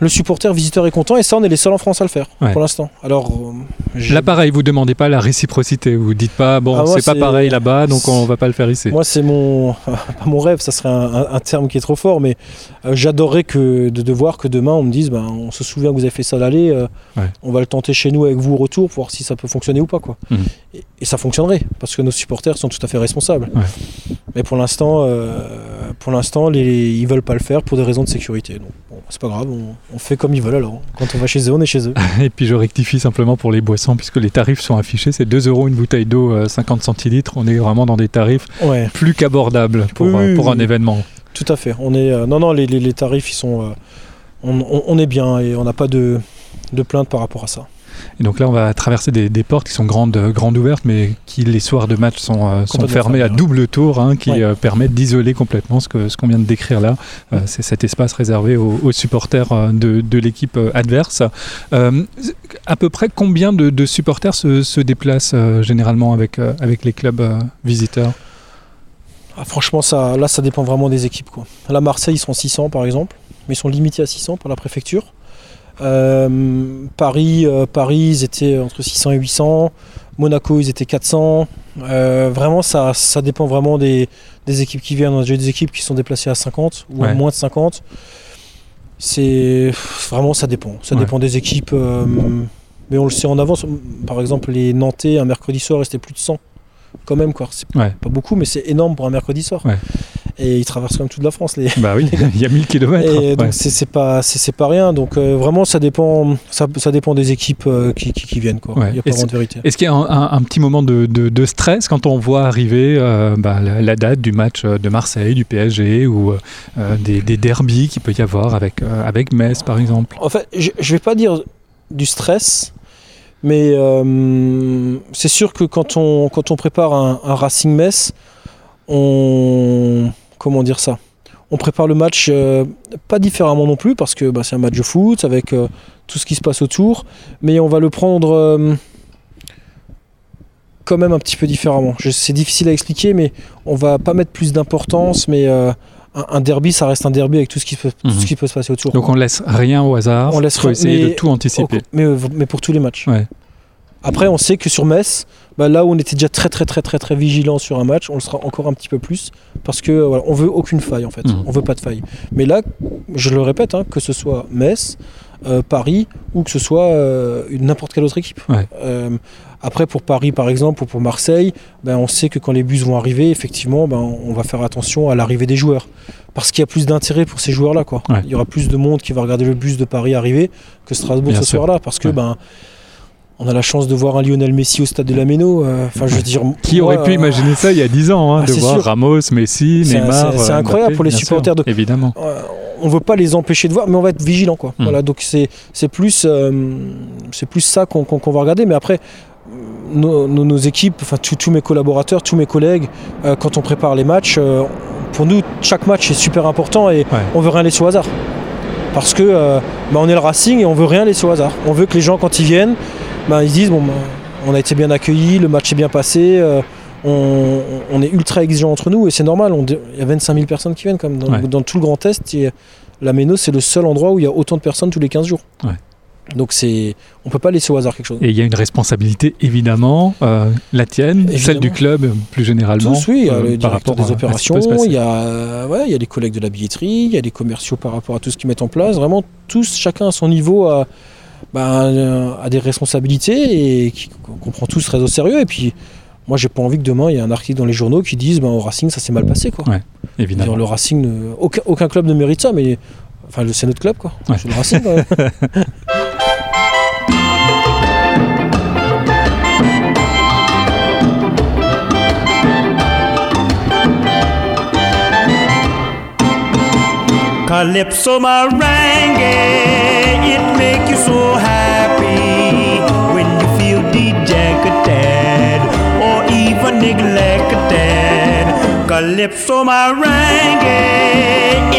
le supporter visiteur est content. Et ça, on est les seuls en France à le faire Ouais. pour l'instant. Alors, euh, Là, pareil, vous demandez pas la réciprocité. Vous dites pas, bon, Ah, c'est pas pareil là-bas, donc on va pas le faire ici. Moi, c'est mon, pas mon rêve, ça serait un, un- un terme qui est trop fort, mais euh, j'adorerais que de, de voir que demain on me dise, ben, on se souvient que vous avez fait ça l'aller, euh, Ouais. on va le tenter chez nous avec vous au retour pour voir si ça peut fonctionner ou pas. Quoi. Mhm. Et, et ça fonctionnerait, parce que nos supporters sont tout à fait responsables. Ouais. Mais pour l'instant, euh, pour l'instant, les, ils veulent pas le faire pour des raisons de sécurité. Donc, bon, c'est pas grave, on, on fait comme ils veulent alors. Quand on va chez eux, on est chez eux. Et puis je rectifie simplement pour les boissons, puisque les tarifs sont affichés, c'est 2 euros une bouteille d'eau, euh, 50 centilitres. On est vraiment dans des tarifs Ouais. plus qu'abordables pour, Oui, euh, oui, pour un oui. événement. Tout à fait. On est, euh, non, non, les, les- les tarifs, ils sont, euh, on, on- on est bien et on n'a pas de, de plainte par rapport à ça. Et donc là, on va traverser des, des portes qui sont grandes, euh, grandes ouvertes, mais qui les soirs de match sont, euh, sont fermées à double tour, hein, qui Ouais. euh, permettent d'isoler complètement ce que ce qu'on vient de décrire là. Euh, c'est cet espace réservé aux, aux supporters de, de l'équipe adverse. Euh, à peu près combien de, de supporters se, se déplacent euh, généralement avec, euh, avec les clubs euh, visiteurs? Ah, franchement, ça, là, ça dépend vraiment des équipes. Quoi. Là, Marseille, ils sont 600 par exemple, mais ils sont limités à 600 par la préfecture. Euh, Paris, euh, Paris, ils étaient entre 600 et 800. Monaco, ils étaient 400. Euh, vraiment, ça, ça dépend vraiment des, des équipes qui viennent. On a déjà eu des équipes qui sont déplacées à 50 ou à moins de 50. C'est vraiment, ça dépend. Ça Ouais. dépend des équipes. euh, mais on le sait en avance. Par exemple, les Nantais, un mercredi soir, restaient plus de 100. Quand même, quoi. C'est Ouais. pas beaucoup, mais c'est énorme pour un mercredi soir. Ouais. Et ils traversent quand même toute la France. Les... Bah oui, il y a 1000 km. Et donc c'est pas c'est c'est pas rien. Donc euh, vraiment ça dépend ça, ça dépend des équipes euh, qui, qui, qui viennent quoi. Ouais. Il y a pas vraiment de vérité. Est-ce qu'il y a un, un- un petit moment de, de- de stress quand on voit arriver euh, bah, la, la date du match de Marseille, du PSG ou des, des derbies qu'il peut y avoir avec, avec Metz par exemple? En fait, je, je vais pas dire du stress, mais c'est sûr que quand on quand on prépare un, un Racing Metz, on comment dire ça On prépare le match euh, pas différemment non plus parce que bah, c'est un match de foot avec euh, tout ce qui se passe autour, mais on va le prendre euh, quand même un petit peu différemment. C'est difficile à expliquer, mais on va pas mettre plus d'importance, mais un, un derby, ça reste un derby avec tout ce qui peut, tout Mhm. ce qui peut se passer autour. Donc on laisse rien au hasard. On laisse faut essayer de tout anticiper. Au- mais, mais pour tous les matchs. Ouais. Après, on sait que sur Metz, bah, là où on était déjà très très très très très vigilant sur un match, on le sera encore un petit peu plus parce que voilà, on veut aucune faille en fait. Mhm. On veut pas de faille. Mais là, je le répète, hein, que ce soit Metz, euh, Paris ou que ce soit euh, n'importe quelle autre équipe. Ouais. Euh, après, pour Paris par exemple ou pour Marseille, ben, on sait que quand les bus vont arriver, effectivement, ben, on va faire attention à l'arrivée des joueurs. Parce qu'il y a plus d'intérêt pour ces joueurs-là. quoi. Ouais. Il y aura plus de monde qui va regarder le bus de Paris arriver que Strasbourg Bien ce soir-là. Parce que Ouais. ben, on a la chance de voir un Lionel Messi au stade de la Méno. euh, Enfin, je veux dire, Qui moi, aurait pu euh, imaginer ça il y a 10 ans, hein, Ah, de voir sûr. Ramos, Messi, Neymar. c'est- euh, incroyable Mbappé, pour les bien sûr, supporters de- Évidemment. euh, on veut pas les empêcher de voir, mais on va être vigilant quoi. Mm. Voilà, donc c'est c'est plus euh, c'est plus ça qu'on va regarder. Mais après, nos, nos- nos équipes, enfin tous mes collaborateurs, tous mes collègues, quand on prépare les matchs, pour nous chaque match est super important et Ouais. on veut rien laisser au hasard. Parce que bah, on est le Racing et on veut rien laisser au hasard. On veut que les gens quand ils viennent, bah, ils se disent bon, bah, on a été bien accueillis, le match est bien passé. euh, on, on est ultra exigeant entre nous et c'est normal. Il y a 25 000 personnes qui viennent dans, Ouais. dans tout le Grand Est. et la Méno, c'est le seul endroit où il y a autant de personnes tous les 15 jours. Ouais. Donc c'est, on peut pas laisser au hasard quelque chose. Et il y a une responsabilité, évidemment, euh, la tienne, celle du club, plus généralement. Tous, oui, il y a euh, le par rapport des opérations, il y, a, ouais, il y a les collègues de la billetterie, il y a les commerciaux par rapport à tout ce qu'ils mettent en place. Vraiment, tous, chacun à son niveau, bah, euh, a des responsabilités et qui- qu'on prend tous très au sérieux. Et puis, moi, j'ai pas envie que demain, il y ait un article dans les journaux qui dise ben, au Racing, ça s'est mal passé. Quoi. Ouais, Évidemment. Dire, le Racing, aucun, aucun club ne mérite ça, mais enfin, c'est notre club. quoi. Ouais. C'est le Racing. Calypso merengue, it make you so happy when you feel dejected or even neglected. Calypso merengue,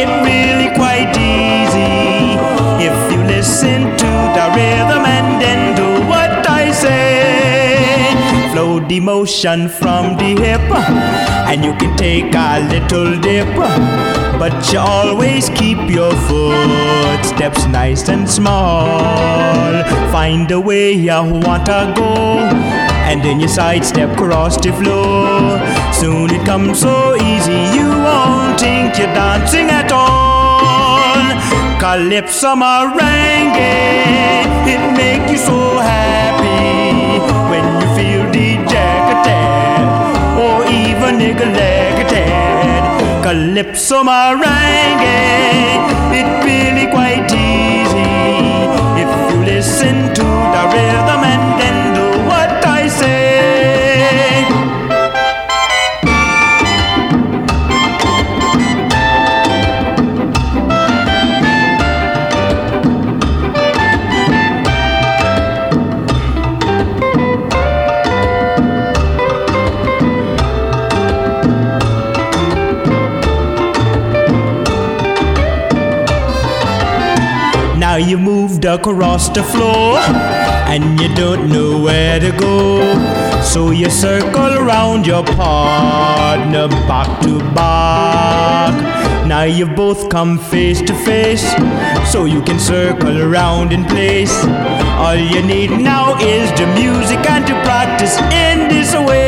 it really quite easy if you listen to the rhythm and then do the motion from the hip, and you can take a little dip. But you always keep your footsteps nice and small. Find the way you wanna go, and then you sidestep across the floor. Soon it comes so easy, you won't think you're dancing at all. Calypso merengue, it make you so happy Calypso merengue, it across the floor and you don't know where to go. So you circle around your partner back to back. Now you've both come face to face so you can circle around in place. All you need now is the music and to practice in this way.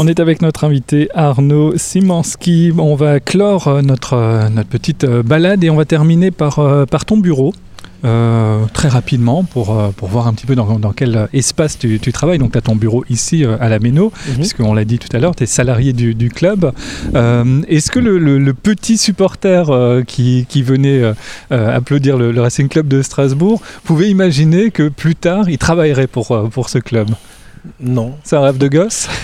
On est avec notre invité Arnaud Simanski. On va clore euh, notre, euh, notre petite euh, balade et on va terminer par, par ton bureau. euh, très rapidement pour, pour voir un petit peu dans, dans quel espace tu, tu travailles. Donc tu as ton bureau ici à la Méno, Mhm. puisqu'on l'a dit tout à l'heure, tu es salarié du, du club. Euh, Est-ce que le, le- le petit supporter euh, qui, qui venait applaudir le, le Racing Club de Strasbourg pouvait imaginer que plus tard il travaillerait pour, pour ce club? Non. C'est un rêve de gosse?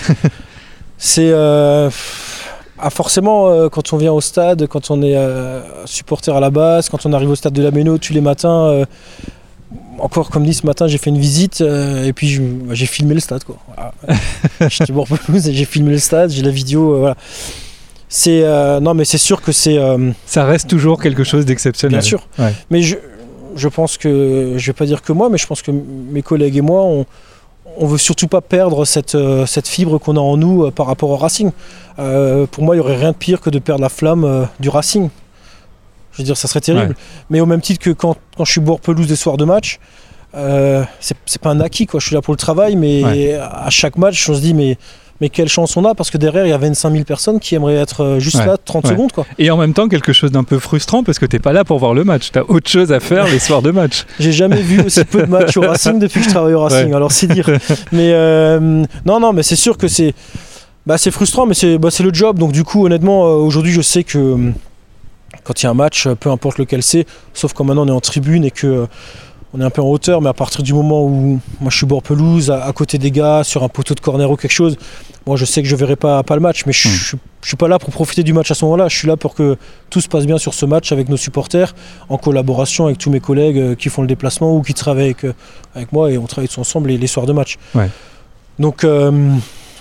C'est euh, ah, forcément euh, quand on vient au stade, quand on est euh, supporter à la base, quand on arrive au stade de la Méno tous les matins. encore comme dit ce matin, j'ai fait une visite et puis bah, j'ai filmé le stade. quoi. Voilà. J'étais j'ai filmé le stade, j'ai la vidéo. voilà. C'est non, mais c'est sûr que c'est Ça reste toujours quelque chose d'exceptionnel. bien sûr. Ouais. Mais je, je pense que je vais pas dire que moi, mais je pense que mes collègues et moi, on, on veut surtout pas perdre cette, euh, cette fibre qu'on a en nous euh, par rapport au Racing. Euh, pour moi, il y aurait rien de pire que de perdre la flamme du Racing. Je veux dire, ça serait terrible. Ouais. Mais au même titre que quand, quand je suis bord pelouse des soirs de match, euh, c'est c'est pas un acquis quoi. Je suis là pour le travail, mais Ouais. à chaque match, on se dit mais mais quelle chance on a? Parce que derrière il y a 25 000 personnes qui aimeraient être euh, juste Ouais. là 30 Ouais. secondes quoi. Et en même temps, quelque chose d'un peu frustrant parce que t'es pas là pour voir le match. T'as autre chose à faire les soirs de match. J'ai jamais vu aussi peu de matchs au Racing depuis que je travaille au Racing. Ouais. Alors c'est dire. Mais euh, non, non, mais c'est sûr que c'est, bah, c'est frustrant, mais c'est, bah, c'est le job. Donc du coup, honnêtement, euh, aujourd'hui, je sais que quand il y a un match, peu importe lequel c'est, sauf quand maintenant on est en tribune et que on est un peu en hauteur, mais à partir du moment où moi je suis bord pelouse, à, à côté des gars, sur un poteau de corner ou quelque chose, moi je sais que je verrai pas, pas le match, mais je, Mm. je, je suis pas là pour profiter du match à ce moment-là. Je suis là pour que tout se passe bien sur ce match avec nos supporters, en collaboration avec tous mes collègues euh, qui font le déplacement ou qui travaillent avec, euh, avec moi et on travaille tous ensemble les, les soirs de match. Ouais. Donc euh,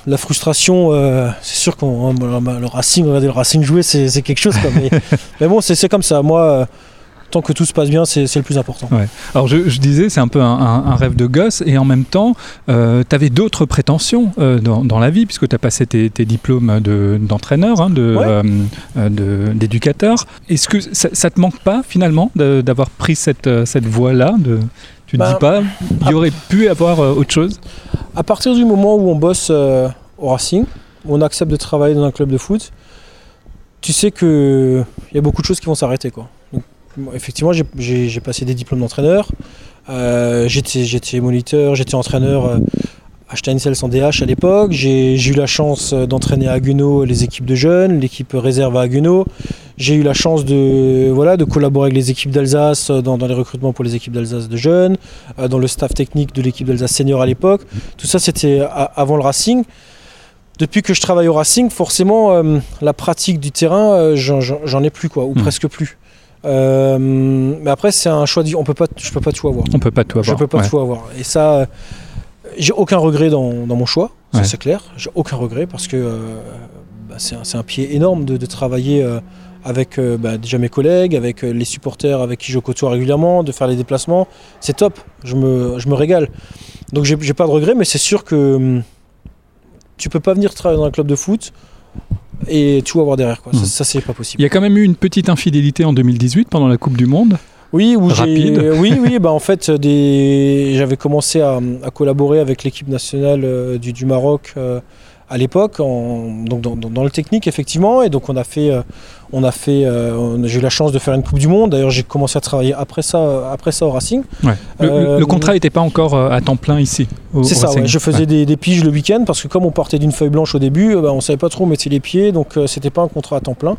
la frustration, euh, c'est sûr qu'on le, Racing, regarder le Racing jouer, c'est quelque chose. Quoi, mais, mais bon, c'est comme ça. Moi, tant que tout se passe bien, c'est le plus important. Alors je, je disais, c'est un peu un, un- un rêve de gosse et en même temps, euh, tu avais d'autres prétentions euh, dans, dans la vie puisque tu as passé tes, tes diplômes de- d'entraîneur, hein, de, Ouais. euh, euh, de- d'éducateur. Est-ce que ça, ça te manque pas finalement d'avoir pris cette, cette voie-là Tu te Bah, dis pas, il y aurait pu avoir autre chose? À partir du moment où on bosse au Racing, où on accepte de travailler dans un club de foot, tu sais que il y a beaucoup de choses qui vont s'arrêter. quoi. Effectivement, j'ai- passé des diplômes d'entraîneur. Euh, j'étais moniteur, j'étais entraîneur euh, à Steinsels en DH à l'époque. J'ai eu la chance euh, d'entraîner à Haguenau les équipes de jeunes, l'équipe réserve à Haguenau. J'ai eu la chance de, voilà, de collaborer avec les équipes d'Alsace dans, dans les recrutements pour les équipes d'Alsace de jeunes, dans le staff technique de l'équipe d'Alsace senior à l'époque. Tout ça, c'était avant le Racing. Depuis que je travaille au Racing, forcément, euh, la pratique du terrain, j'en- ai plus, quoi, ou Mhm. presque plus. Euh, mais après, c'est un choix de vie. On peut pas, je peux pas tout avoir. On peut pas tout avoir. Je peux pas ouais. tout avoir. Et ça, euh, j'ai aucun regret dans, dans mon choix, ça Ouais. c'est clair. J'ai aucun regret parce que euh, bah, c'est un, pied énorme de, de travailler euh, avec bah, déjà mes collègues, avec les supporters avec qui je côtoie régulièrement, de faire les déplacements. C'est top, je me, je me régale. Donc j'ai j'ai pas de regret, mais c'est sûr que hum, tu peux pas venir travailler dans un club de foot et tout avoir derrière. Quoi. Mhm. Ça, ça, c'est pas Il possible. y a quand même eu une petite infidélité en 2018 pendant la Coupe du Monde. Oui, où Rapide. oui, oui, bah en fait, des, j'avais commencé à, à collaborer avec l'équipe nationale euh, du, du Maroc euh, à l'époque, donc dans, dans- dans le technique effectivement, et donc on a fait, euh, on a fait, euh, j'ai eu la chance de faire une Coupe du Monde. D'ailleurs, j'ai commencé à travailler après ça, après ça au Racing. Ouais. Le, Euh, le contrat n'était pas encore euh, à temps plein ici. C'est ça, ouais. je faisais Ouais. des, des piges le week-end parce que comme on partait d'une feuille blanche au début, euh, bah, on savait pas trop où mettre les pieds, donc euh, c'était pas un contrat à temps plein.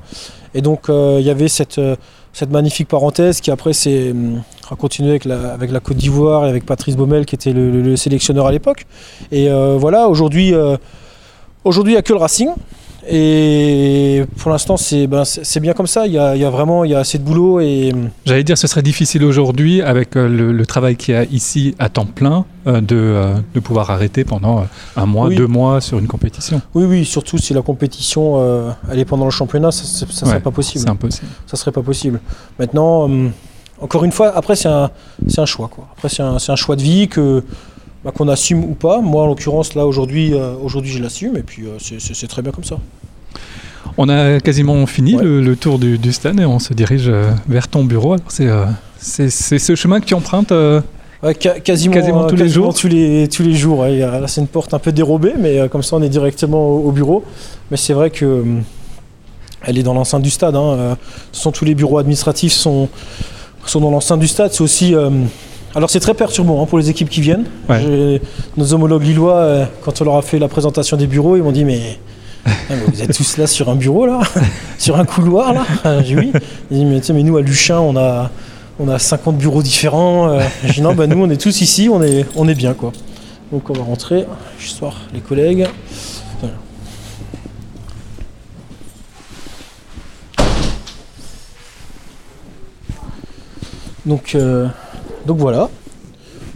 Et donc euh, il y avait cette, euh, cette magnifique parenthèse qui après s'est hum, a continué avec la, avec la Côte d'Ivoire et avec Patrice Baumel qui était le, le- le sélectionneur à l'époque. Et euh, voilà, aujourd'hui, euh, aujourd'hui il n'y a que le Racing. Et pour l'instant, c'est ben, bien comme ça. Il y a, il y a vraiment il y a assez de boulot. Et J'allais dire, ce serait difficile aujourd'hui, avec euh, le, le travail qu'il y a ici à temps plein, euh, de, euh, de pouvoir arrêter pendant un mois, Oui. deux mois sur une compétition. oui, oui, surtout si la compétition euh, elle est pendant le championnat, ça ne serait pas possible. C'est impossible. ça serait pas possible. Maintenant, encore une fois, après c'est un, choix. Quoi. Après c'est un, c'est un choix de vie que bah, qu'on assume ou pas. Moi en l'occurrence là aujourd'hui, euh, aujourd'hui je l'assume et puis euh, c'est- très bien comme ça. On a quasiment fini Ouais. le, le tour du, du stade et on se dirige euh, vers ton bureau. C'est, euh, ce chemin que tu empruntes euh, Ouais, ca- quasiment, Quasiment tous les jours. tous les, tous les jours. ouais. Là c'est une porte un peu dérobée, mais comme ça on est directement au, au bureau. Mais c'est vrai que hum, elle est dans l'enceinte du stade. hein. Ce sont tous les bureaux administratifs sont, sont dans l'enceinte du stade. C'est aussi euh, alors c'est très perturbant hein, pour les équipes qui viennent. Ouais. Nos homologues lillois, euh, quand on leur a fait la présentation des bureaux, ils m'ont dit mais, vous êtes tous là sur un bureau là, sur un couloir là. Euh, J'ai dit oui. Ils disent mais, mais nous à Luchin on a on a 50 bureaux différents. Euh, J'ai dit non bah nous on est tous ici, on est on est bien quoi. Donc on va rentrer, je voir les collègues. Voilà. Donc, euh, donc voilà.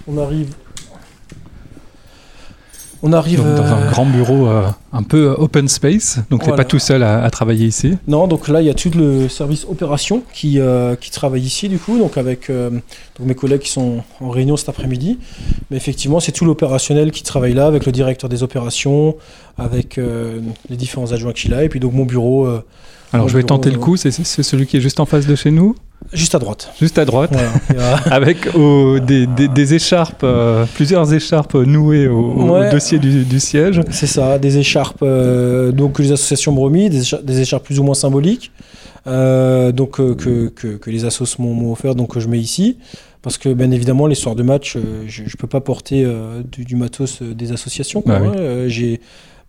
on arrive. On arrive Donc, dans un euh, grand bureau euh, un peu open space, donc t'es Voilà. pas tout seul à, à travailler ici. Non, donc là, il y a tout le service opération qui, euh, qui travaille ici, du coup, donc avec donc mes collègues qui sont en réunion cet après-midi. Mais effectivement, c'est tout l'opérationnel qui travaille là, avec le directeur des opérations, avec les différents adjoints qu'il a, et puis donc mon bureau Alors Mon je vais bureau, tenter le coup, c'est celui qui est juste en face de chez nous, juste à droite. juste à droite. Voilà. Avec au- des, des- des écharpes, euh, plusieurs écharpes nouées au, dossier du, du siège. C'est ça, des écharpes euh, donc que les associations m'ont remis, des écharpes, des écharpes plus ou moins symboliques, euh, donc euh, que, que, que les assos m'ont offert, donc que je mets ici. Parce que bien évidemment, les soirs de match, je ne peux pas porter du, du matos des associations. Bah oui. hein. J'ai,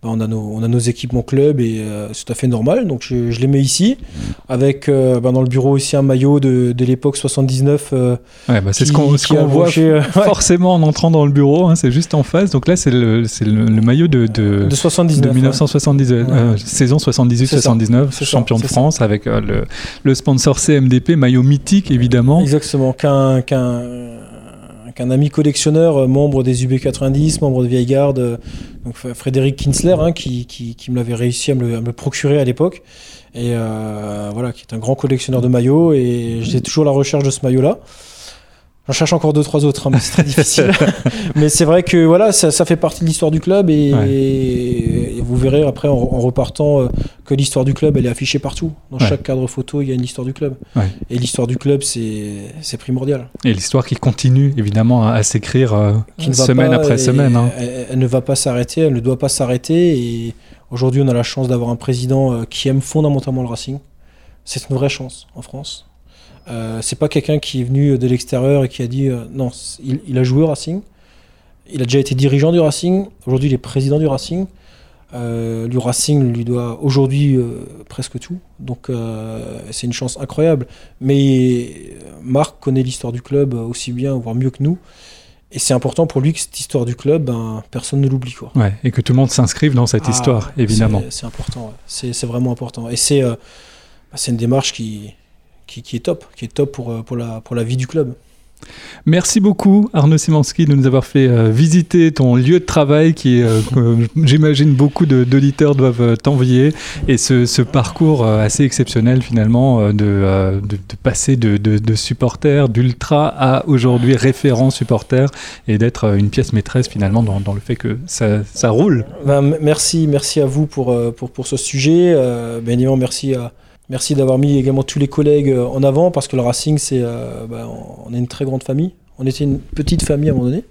bah, on, a nos, on a nos équipements club et euh, c'est tout à fait normal. Donc je, je les mets ici, avec euh, bah, dans le bureau aussi un maillot de, de l'époque 79. euh, Ouais, bah, c'est ce qu'on voit ouais, forcément en entrant dans le bureau, hein, c'est juste en face. Donc là, c'est le, c'est le, le maillot de, de, de 79. de ouais. 1970, euh, saison C'est ça, 78-79, c'est ça, champion de ça. France avec le, le sponsor CMDP, maillot mythique évidemment. Exactement, qu'un qu'un ami collectionneur, euh, membre des UB90, membre de Vieille Garde, euh, Frédéric Kinsler, hein, qui, me l'avait réussi à me, à procurer à l'époque, et euh, voilà, qui est un grand collectionneur de maillots, et j'ai toujours la recherche de ce maillot-là. J'en cherche encore deux, trois autres, hein, mais c'est très difficile. mais c'est vrai que voilà, ça, ça fait partie de l'histoire du club, et, Ouais. et vous verrez après en, en repartant euh, que l'histoire du club, elle est affichée partout. Dans Ouais. chaque cadre photo, il y a une histoire du club. Ouais. Et l'histoire du club, c'est primordial. Et l'histoire qui continue évidemment à, à s'écrire euh, semaine après semaine. hein. Elle, elle ne va pas s'arrêter, elle ne doit pas s'arrêter. Et aujourd'hui, on a la chance d'avoir un président euh, qui aime fondamentalement le Racing. C'est une vraie chance en France. Euh, c'est pas quelqu'un qui est venu de l'extérieur et qui a dit euh, non, il, il a joué au Racing. Il a déjà été dirigeant du Racing. Aujourd'hui, il est président du Racing. Euh, le Racing lui doit aujourd'hui presque tout. Donc, c'est une chance incroyable. Mais Marc connaît l'histoire du club aussi bien, voire mieux que nous. Et c'est important pour lui que cette histoire du club, ben, personne ne l'oublie. quoi. Ouais, et que tout le monde s'inscrive dans cette Ah, histoire, évidemment. c'est- important, ouais. c'est vraiment important. Et c'est c'est une démarche qui, qui, qui est top, qui est top pour, euh, pour, la, pour la vie du club. Merci beaucoup Arnaud Simanski de nous avoir fait euh, visiter ton lieu de travail qui est, euh, que j'imagine beaucoup de- d'auditeurs doivent euh, t'envier et ce, ce parcours euh, assez exceptionnel finalement euh, de, euh, de, de passer de, de, de supporter d'ultra à aujourd'hui référent supporter et d'être euh, une pièce maîtresse finalement dans, dans le fait que ça, ça roule. Ben, merci, merci à vous pour, euh, pour, pour ce sujet. Euh, bien évidemment, merci, à, merci d'avoir mis également tous les collègues euh, en avant parce que le Racing, c'est, euh, ben, on est une très grande famille. On était une petite famille à un moment donné,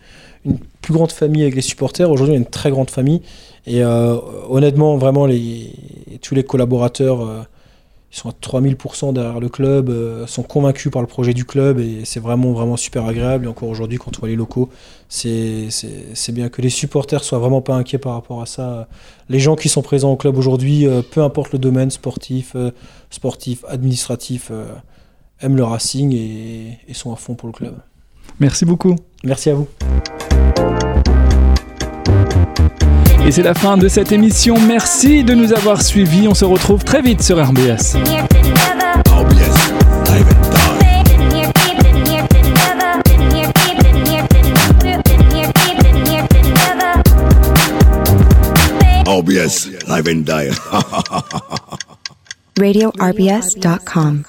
une plus grande famille avec les supporters. Aujourd'hui, on est une très grande famille. Et euh, honnêtement, vraiment, les, tous les collaborateurs, ils sont à 3000% derrière le club, euh, sont convaincus par le projet du club et c'est vraiment, vraiment super agréable. Et encore aujourd'hui, quand on voit les locaux, c'est bien que les supporters soient vraiment pas inquiets par rapport à ça. Les gens qui sont présents au club aujourd'hui, euh, peu importe le domaine sportif, euh, sportif, administratif, aiment le Racing et, et sont à fond pour le club. Merci beaucoup. Merci à vous. Et c'est la fin de cette émission. Merci de nous avoir suivis. On se retrouve très vite sur RBS. OBS, live and die. RadioRBS.com.